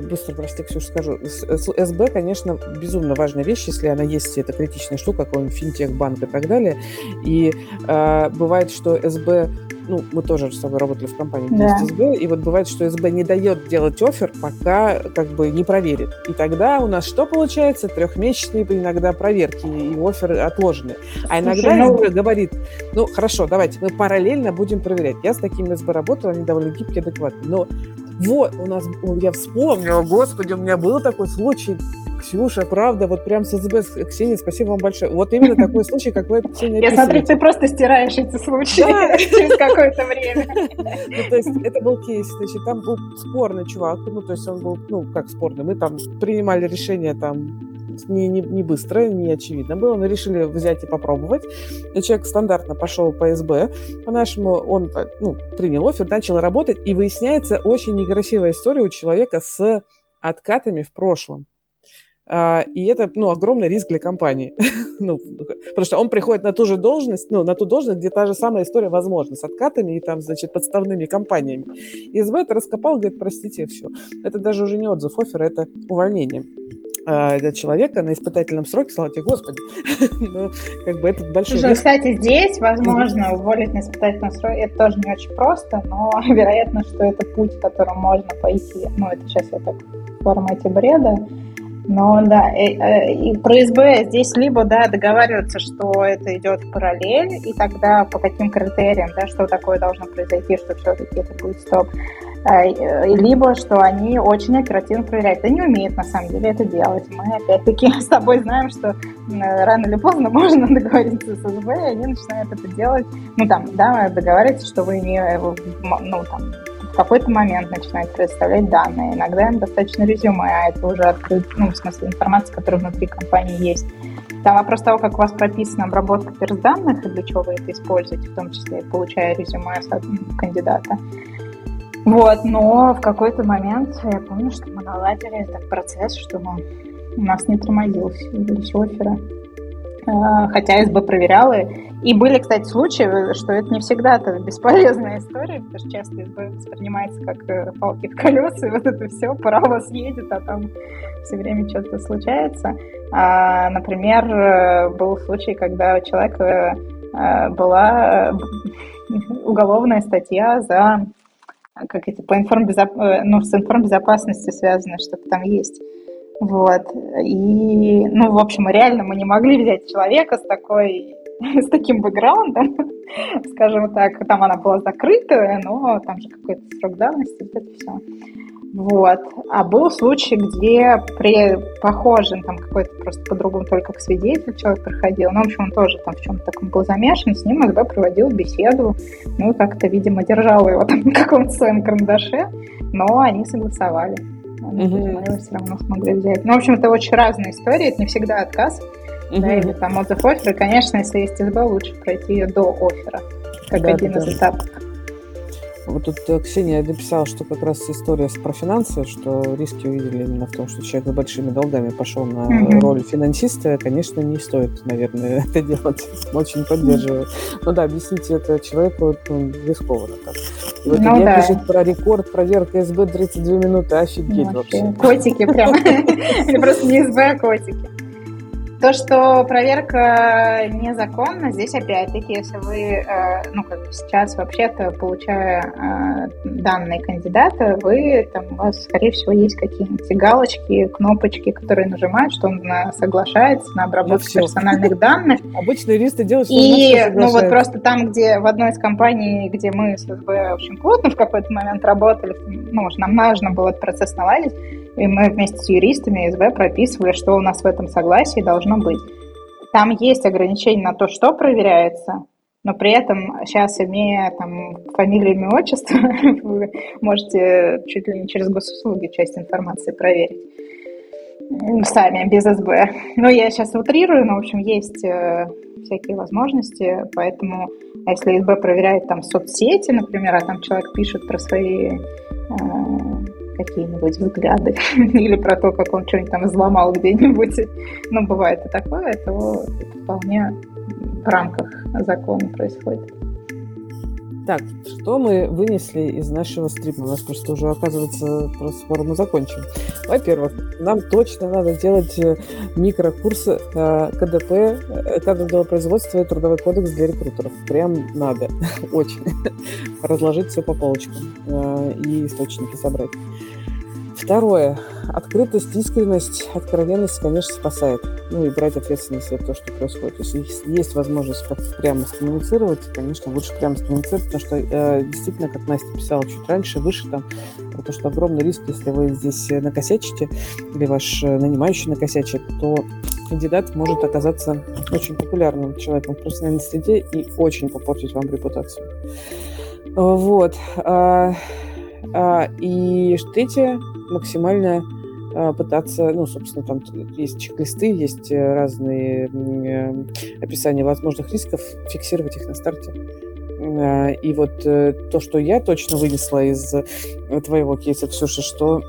быстро, прости, Ксюша, скажу. СБ, конечно, безумно важная вещь, если она есть, это критичная штука, какой-нибудь финтех, банк и так далее. И э, бывает, что СБ ну, мы тоже с тобой работали в компании, где да. есть СБ, и вот бывает, что СБ не дает делать офер, пока как бы не проверит. И тогда у нас что получается? Трехмесячные иногда проверки, и офер отложены. А иногда ну... СБ говорит, ну, хорошо, давайте мы параллельно будем проверять. Я с такими СБ работала, они довольно гибкие, адекватные. Но вот, у нас, я вспомнила, господи, у меня был такой случай, Ксюша, правда, вот прям с СБ, Ксения, спасибо вам большое. Вот именно такой случай, как вы, Ксения,
Я смотрю, ты просто стираешь эти случаи через какое-то время.
Ну, то есть это был кейс, значит, там был спорный чувак, ну, то есть он был, ну, как спорный, мы там принимали решение там не, не, не быстро, не очевидно было, но решили взять и попробовать. И человек стандартно пошел по СБ, по-нашему он ну, принял офер, начал работать, и выясняется очень некрасивая история у человека с откатами в прошлом. Uh, и это, ну, огромный риск для компании. ну, потому что он приходит на ту же должность, ну, на ту должность, где та же самая история возможна, с откатами и там, значит, подставными компаниями. И СБ это раскопал, говорит, простите, все. Это даже уже не отзыв оффера, это увольнение э, человека на испытательном сроке, слава тебе, Господи. ну, как бы этот большой...
Слушай, кстати, здесь, возможно, уволить на испытательном сроке, это тоже не очень просто, но вероятно, что это путь, которым можно пойти. Ну, это сейчас я так в формате бреда, но да, и, э, и про СБ здесь либо да, договариваться, что это идет в параллель, и тогда по каким критериям, да, что такое должно произойти, что все-таки это будет стоп. Э, либо что они очень оперативно проверяют. Да не умеют на самом деле это делать. Мы опять-таки с тобой знаем, что рано или поздно можно договориться с СБ, и они начинают это делать. Ну там, да, договариваться, что вы не, ну там, в какой-то момент начинает представлять данные. Иногда им достаточно резюме, а это уже открыт, ну, в смысле, информация, которая внутри компании есть. Там вопрос того, как у вас прописана обработка персданных и для чего вы это используете, в том числе получая резюме кандидата. Вот, но в какой-то момент я помню, что мы наладили этот процесс, что у нас не тормозился из оффера. А, хотя СБ проверяла. И были, кстати, случаи, что это не всегда это бесполезная история, потому что часто СБ воспринимается как э, палки в колеса, и вот это все, пора вас едет, а там все время что-то случается. А, например, э, был случай, когда у человека э, была уголовная статья за как это по информбезоп... ну, с информбезопасностью связано, что-то там есть. Вот. И, ну, в общем, реально мы не могли взять человека с такой с таким бэкграундом, скажем так, там она была закрытая, но там же какой-то срок давности, вот это все. Вот. А был случай, где при похожем, там какой-то просто по-другому, только как свидетель человек проходил, ну, в общем, он тоже там в чем-то таком был замешан, с ним СБ проводил беседу, ну, и как-то, видимо, держал его там на каком-то своем карандаше, но они согласовали. Они, угу. мы все равно смогли взять. Ну, в общем, это очень разные истории, это не всегда отказ, угу. да, или там отзыв оффера. Конечно, если есть СБ, лучше пройти ее до оффера, как да, один из этапов.
Вот тут э, Ксения написала, что как раз история про финансы, что риски увидели именно в том, что человек с большими долгами пошел на mm-hmm. роль финансиста. Конечно, не стоит, наверное, это делать. Очень поддерживаю. Ну да, объясните это человеку ну, рискованно. Так. И вот ну, да. пишет про рекорд проверка СБ 32 минуты. Офигеть вообще.
Котики прям. Или просто не СБ, а котики. То, что проверка незаконна, здесь опять-таки, если вы, э, ну, как бы сейчас вообще-то, получая э, данные кандидата, вы, там, у вас, скорее всего, есть какие-нибудь галочки, кнопочки, которые нажимают, что он соглашается на обработку ну, персональных данных.
Обычные юристы делают, что
И, ну, вот просто там, где в одной из компаний, где мы с СБ очень плотно в какой-то момент работали, ну, нам нужно было этот процесс наладить, и мы вместе с юристами СБ прописывали, что у нас в этом согласии должно быть. Там есть ограничения на то, что проверяется, но при этом сейчас, имея там фамилию, имя, отчество, вы можете чуть ли не через госуслуги часть информации проверить сами, без СБ. Ну, я сейчас утрирую, но, в общем, есть э, всякие возможности, поэтому, а если СБ проверяет там соцсети, например, а там человек пишет про свои э, какие-нибудь взгляды или про то, как он что-нибудь там взломал где-нибудь, ну, бывает и такое, то вполне в рамках закона происходит.
Так, что мы вынесли из нашего стрима? У нас просто уже, оказывается, просто скоро мы закончим. Во-первых, нам точно надо делать э, микрокурс э, КДП, э, кадрового производства и трудовой кодекс для рекрутеров. Прям надо. Очень. Разложить все по полочкам и источники собрать. Второе. Открытость, искренность, откровенность, конечно, спасает. Ну и брать ответственность за то, что происходит. Если есть возможность как-то прямо скоммуницировать, конечно, лучше прямо скоммуницировать, потому что э, действительно, как Настя писала чуть раньше, выше там, про то, что огромный риск, если вы здесь накосячите, или ваш э, нанимающий накосячит, то кандидат может оказаться очень популярным человеком в профессиональной среде и очень попортить вам репутацию. Вот. А, а, и третье, максимально а, пытаться, ну, собственно, там есть чек-листы, есть э, разные э, описания возможных рисков, фиксировать их на старте. А, и вот э, то, что я точно вынесла из твоего кейса, Ксюша, что...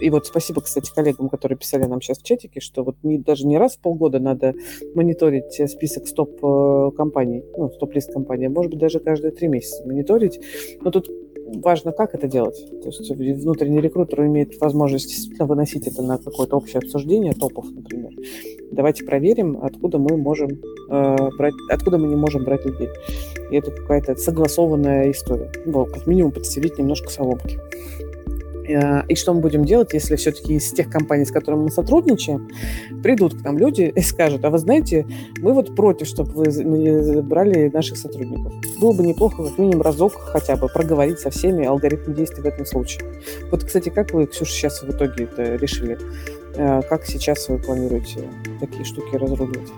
И вот спасибо, кстати, коллегам, которые писали нам сейчас в чатике, что вот не, даже не раз в полгода надо мониторить список стоп-компаний, ну, стоп-лист компаний, а может быть, даже каждые три месяца мониторить. Но тут важно, как это делать. То есть внутренний рекрутер имеет возможность действительно выносить это на какое-то общее обсуждение топов, например. Давайте проверим, откуда мы можем э, брать, откуда мы не можем брать людей. И это какая-то согласованная история. Ну, как минимум подстелить немножко соломки. Э, и что мы будем делать, если все-таки из тех компаний, с которыми мы сотрудничаем, придут к нам люди и скажут, а вы знаете, мы вот против, чтобы вы брали наших сотрудников. Было бы неплохо как минимум разок хотя бы проговорить со всеми алгоритм действий в этом случае. Вот, кстати, как вы, Ксюша, сейчас в итоге это решили? Э, как сейчас вы планируете такие штуки разруливать?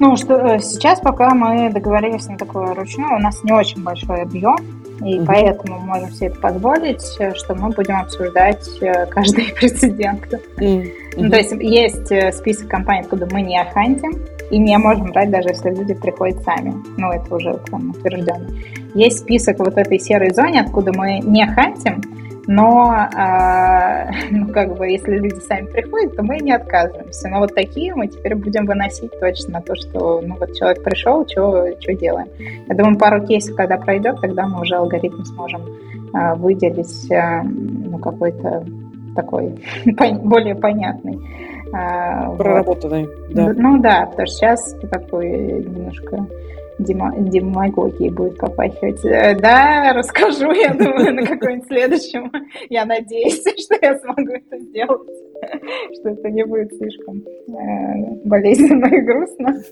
Ну, что э, сейчас, пока мы договорились на такое ручное, у нас не очень большой объем, и угу. поэтому можем себе это позволить, э, что мы будем обсуждать э, каждый прецедент. Угу. Ну, то есть есть список компаний, откуда мы не хантим, и не можем брать, даже если люди приходят сами. Ну, это уже там утверждено. Есть список вот этой серой зоне, откуда мы не хантим, но, э, ну, как бы, если люди сами приходят, то мы не отказываемся. Но вот такие мы теперь будем выносить точно на то, что, ну, вот человек пришел, что делаем. Я думаю, пару кейсов, когда пройдет, тогда мы уже алгоритм сможем э, выделить, э, ну, какой-то такой более понятный.
Проработанный,
вот. да. Ну да, потому что сейчас такой немножко демагогии будет попахивать. Э, да, расскажу, я думаю, на каком-нибудь следующем. Я надеюсь, что я смогу это сделать. Что это не будет слишком э, болезненно и грустно.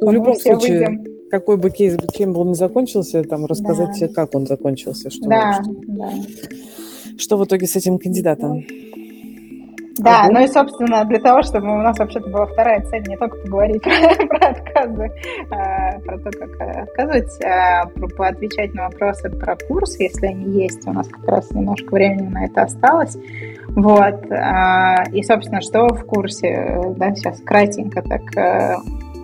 Ну, в любом случае, выйдем. какой бы кейс, чем бы он ни закончился, там рассказать, да. как он закончился. Что,
да, что, да.
что в итоге с этим кандидатом?
Да, ага. ну и, собственно, для того, чтобы у нас вообще-то была вторая цель не только поговорить про, про отказы, а, про то, как э, отказывать, а про, поотвечать на вопросы про курс, если они есть. У нас как раз немножко времени на это осталось. Вот. А, и, собственно, что в курсе, да, сейчас кратенько так э,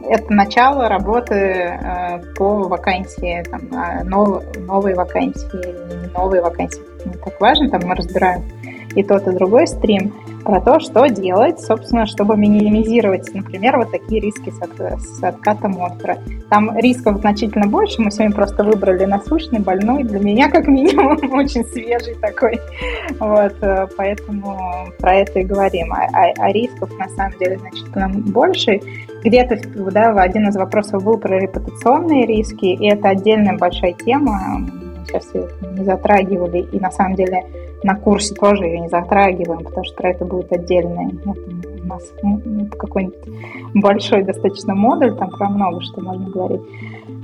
это начало работы э, по вакансии, там, нов, новой вакансии, не новой вакансии, не так важно, там мы разбираем и тот, и другой стрим про то, что делать, собственно, чтобы минимизировать, например, вот такие риски с, с откатом оффера. Там рисков значительно больше, мы сегодня просто выбрали насущный, больной, для меня как минимум очень свежий такой. Вот, э, поэтому про это и говорим. А, а, а рисков на самом деле значительно больше. Где-то да, один из вопросов был про репутационные риски, и это отдельная большая тема. Сейчас ее не затрагивали, и на самом деле на курсе тоже ее не затрагиваем, потому что про это будет отдельный у нас ну, ну, какой-нибудь большой достаточно модуль, там про много что можно говорить.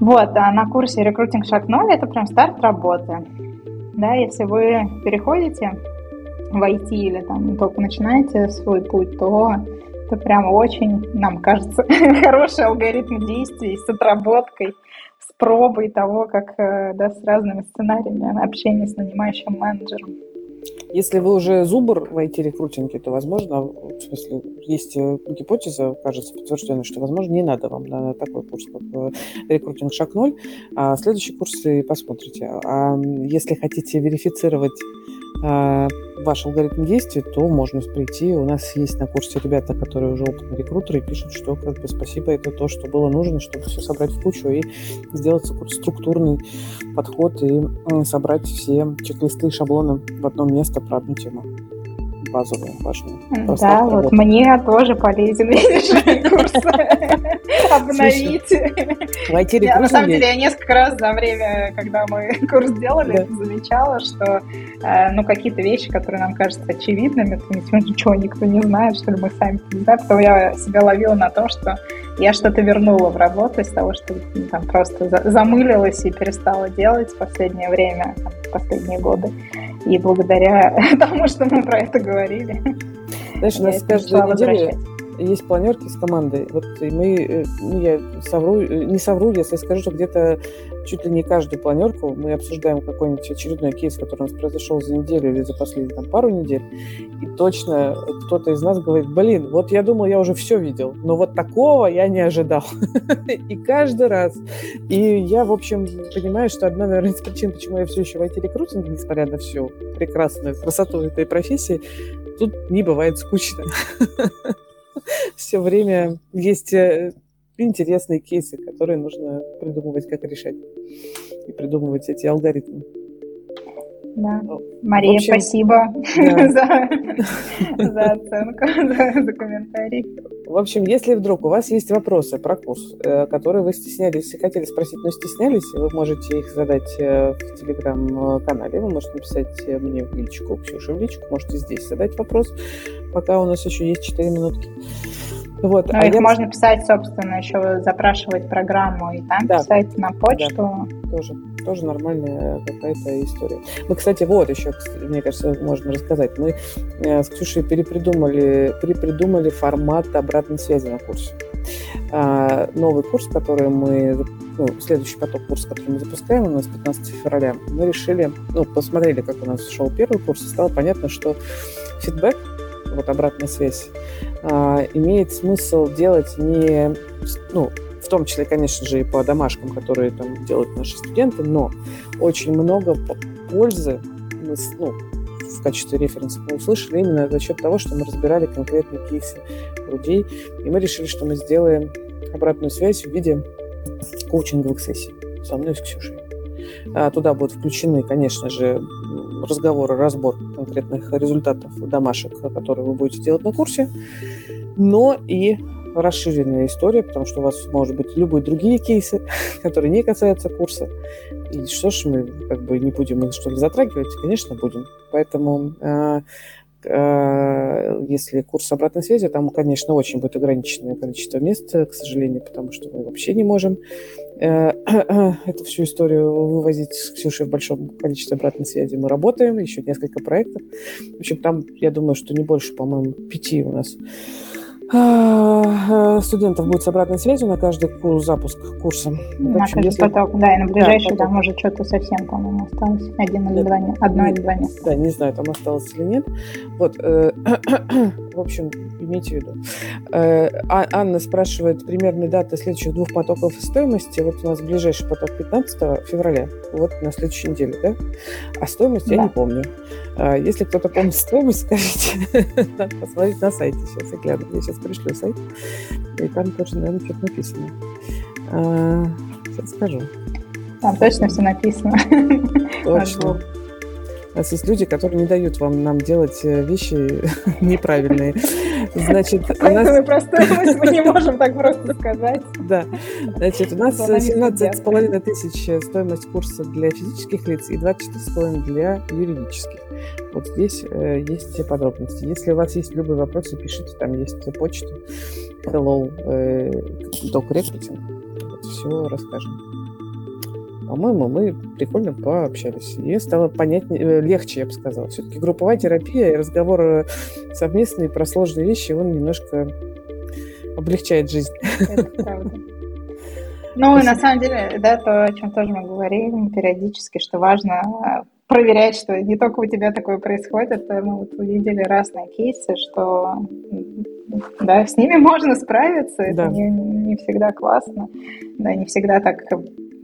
Вот, а на курсе рекрутинг шаг 0 это прям старт работы. Да, если вы переходите в IT или там только начинаете свой путь, то это прям очень, нам кажется, хороший алгоритм действий с отработкой, пробой того, как э, да, с разными сценариями общения с нанимающим менеджером.
Если вы уже зубр в IT-рекрутинге, то, возможно, в смысле, есть э, гипотеза, кажется, подтвержденная, что, возможно, не надо вам на такой курс, как э, рекрутинг шаг 0, а следующий курс и посмотрите. А если хотите верифицировать а, ваш алгоритм действий, то можно прийти. У нас есть на курсе ребята, которые уже опытные рекрутеры, и пишут, что как бы спасибо, это то, что было нужно, чтобы все собрать в кучу и сделать структурный подход и собрать все чек-листы и шаблоны в одно место про одну тему базовую, важную.
Да, вот работы. мне тоже полезен, курс обновить. На самом деле, я несколько раз за время, когда мы курс делали, замечала, что э, ну какие-то вещи, которые нам кажутся очевидными, то ничего никто не знает, что ли мы сами не знаем. Потом я себя ловила на том, что я что-то вернула в работу из того, что ну, там просто замылилась и перестала делать в последнее время, в последние годы. И благодаря тому, что мы про это говорили.
Знаешь, у нас каждую неделю есть планерки с командой. Вот и мы, э, ну, я совру, э, не совру, если скажу, что где-то чуть ли не каждую планерку мы обсуждаем какой-нибудь очередной кейс, который у нас произошел за неделю или за последние там, пару недель. И точно кто-то из нас говорит, блин, вот я думал, я уже все видел, но вот такого я не ожидал. И каждый раз. И я, в общем, понимаю, что одна, наверное, из причин, почему я все еще в IT-рекрутинге, несмотря на всю прекрасную красоту этой профессии, тут не бывает скучно. Все время есть э, интересные кейсы, которые нужно придумывать, как решать. И придумывать эти алгоритмы.
Да. Мария, общем, спасибо да. за, за оценку, за, за комментарий.
В общем, если вдруг у вас есть вопросы про курс, э, которые вы стеснялись и хотели спросить, но стеснялись, вы можете их задать э, в телеграм-канале, вы можете написать мне в личку, Ксюше в личку, можете здесь задать вопрос, пока у нас еще есть 4 минутки.
Вот. Ну, а их я... можно писать, собственно, еще запрашивать программу и там да. писать на почту.
Да. Тоже, тоже нормальная какая-то история. Мы, кстати, вот еще, мне кажется, можно рассказать. Мы э, с Ксюшей перепридумали, перепридумали формат обратной связи на курсе. А, новый курс, который мы ну, следующий поток курса, который мы запускаем у нас 15 февраля, мы решили, ну, посмотрели, как у нас шел первый курс, и стало понятно, что фидбэк вот обратная связь, а, имеет смысл делать не, ну, том числе, конечно же, и по домашкам, которые там делают наши студенты, но очень много пользы мы, ну, в качестве референса мы услышали именно за счет того, что мы разбирали конкретные кейсы людей, и мы решили, что мы сделаем обратную связь в виде коучинговых сессий со мной и с Ксюшей. А, туда будут включены, конечно же, разговоры, разбор конкретных результатов домашек, которые вы будете делать на курсе, но и расширенная история, потому что у вас может быть любые другие кейсы, которые не касаются курса. И что ж мы как бы не будем их что ли затрагивать? Конечно, будем. Поэтому э, э, если курс обратной связи, там, конечно, очень будет ограниченное количество мест, к сожалению, потому что мы вообще не можем Э, эту всю историю вывозить с Ксюшей в большом количестве обратной связи. Мы работаем, еще несколько проектов. В общем, там, я думаю, что не больше, по-моему, пяти у нас студентов будет с обратной связью на каждый курс, запуск курса.
На общем, каждый если... поток, да, и на ближайший да, там уже что-то совсем, по-моему, осталось. Один или два, одно или два места.
Да, не знаю, там осталось или нет. Вот, э, в общем, имейте в виду. Э, а, Анна спрашивает примерные даты следующих двух потоков и стоимости. Вот у нас ближайший поток 15 февраля, вот на следующей неделе, да? А стоимость да. я не помню. А, если кто-то помнит стоимость, скажите. Надо посмотреть на сайте. Сейчас я гляну. Я сейчас пришлю сайт. И там тоже, наверное, что-то написано. А, сейчас скажу.
Там точно все написано.
Точно. У нас есть люди, которые не дают вам нам делать э, вещи неправильные. Значит, у нас...
Просто мы не можем так просто сказать.
Да. Значит, у нас 17,5 тысяч стоимость курса для физических лиц и 24,5 для юридических. Вот здесь э, есть все подробности. Если у вас есть любые вопросы, пишите, там есть почта. Hello, э, Doc Recruiting. Вот, все расскажем. По-моему, мы прикольно пообщались. И стало понятнее, э, легче, я бы сказала. Все-таки групповая терапия и разговор э, совместный про сложные вещи, он немножко облегчает жизнь. Это правда.
Ну, и на самом деле, да, то, о чем тоже мы говорим периодически, что важно э, проверять, что не только у тебя такое происходит. Мы вот увидели разные кейсы, что да, с ними можно справиться, да. это не, не всегда классно, да, не всегда так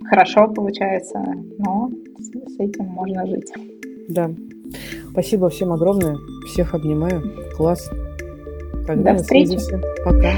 хорошо получается, но с, этим можно жить.
Да. Спасибо всем огромное. Всех обнимаю. Класс.
Тогда До встречи.
Пока.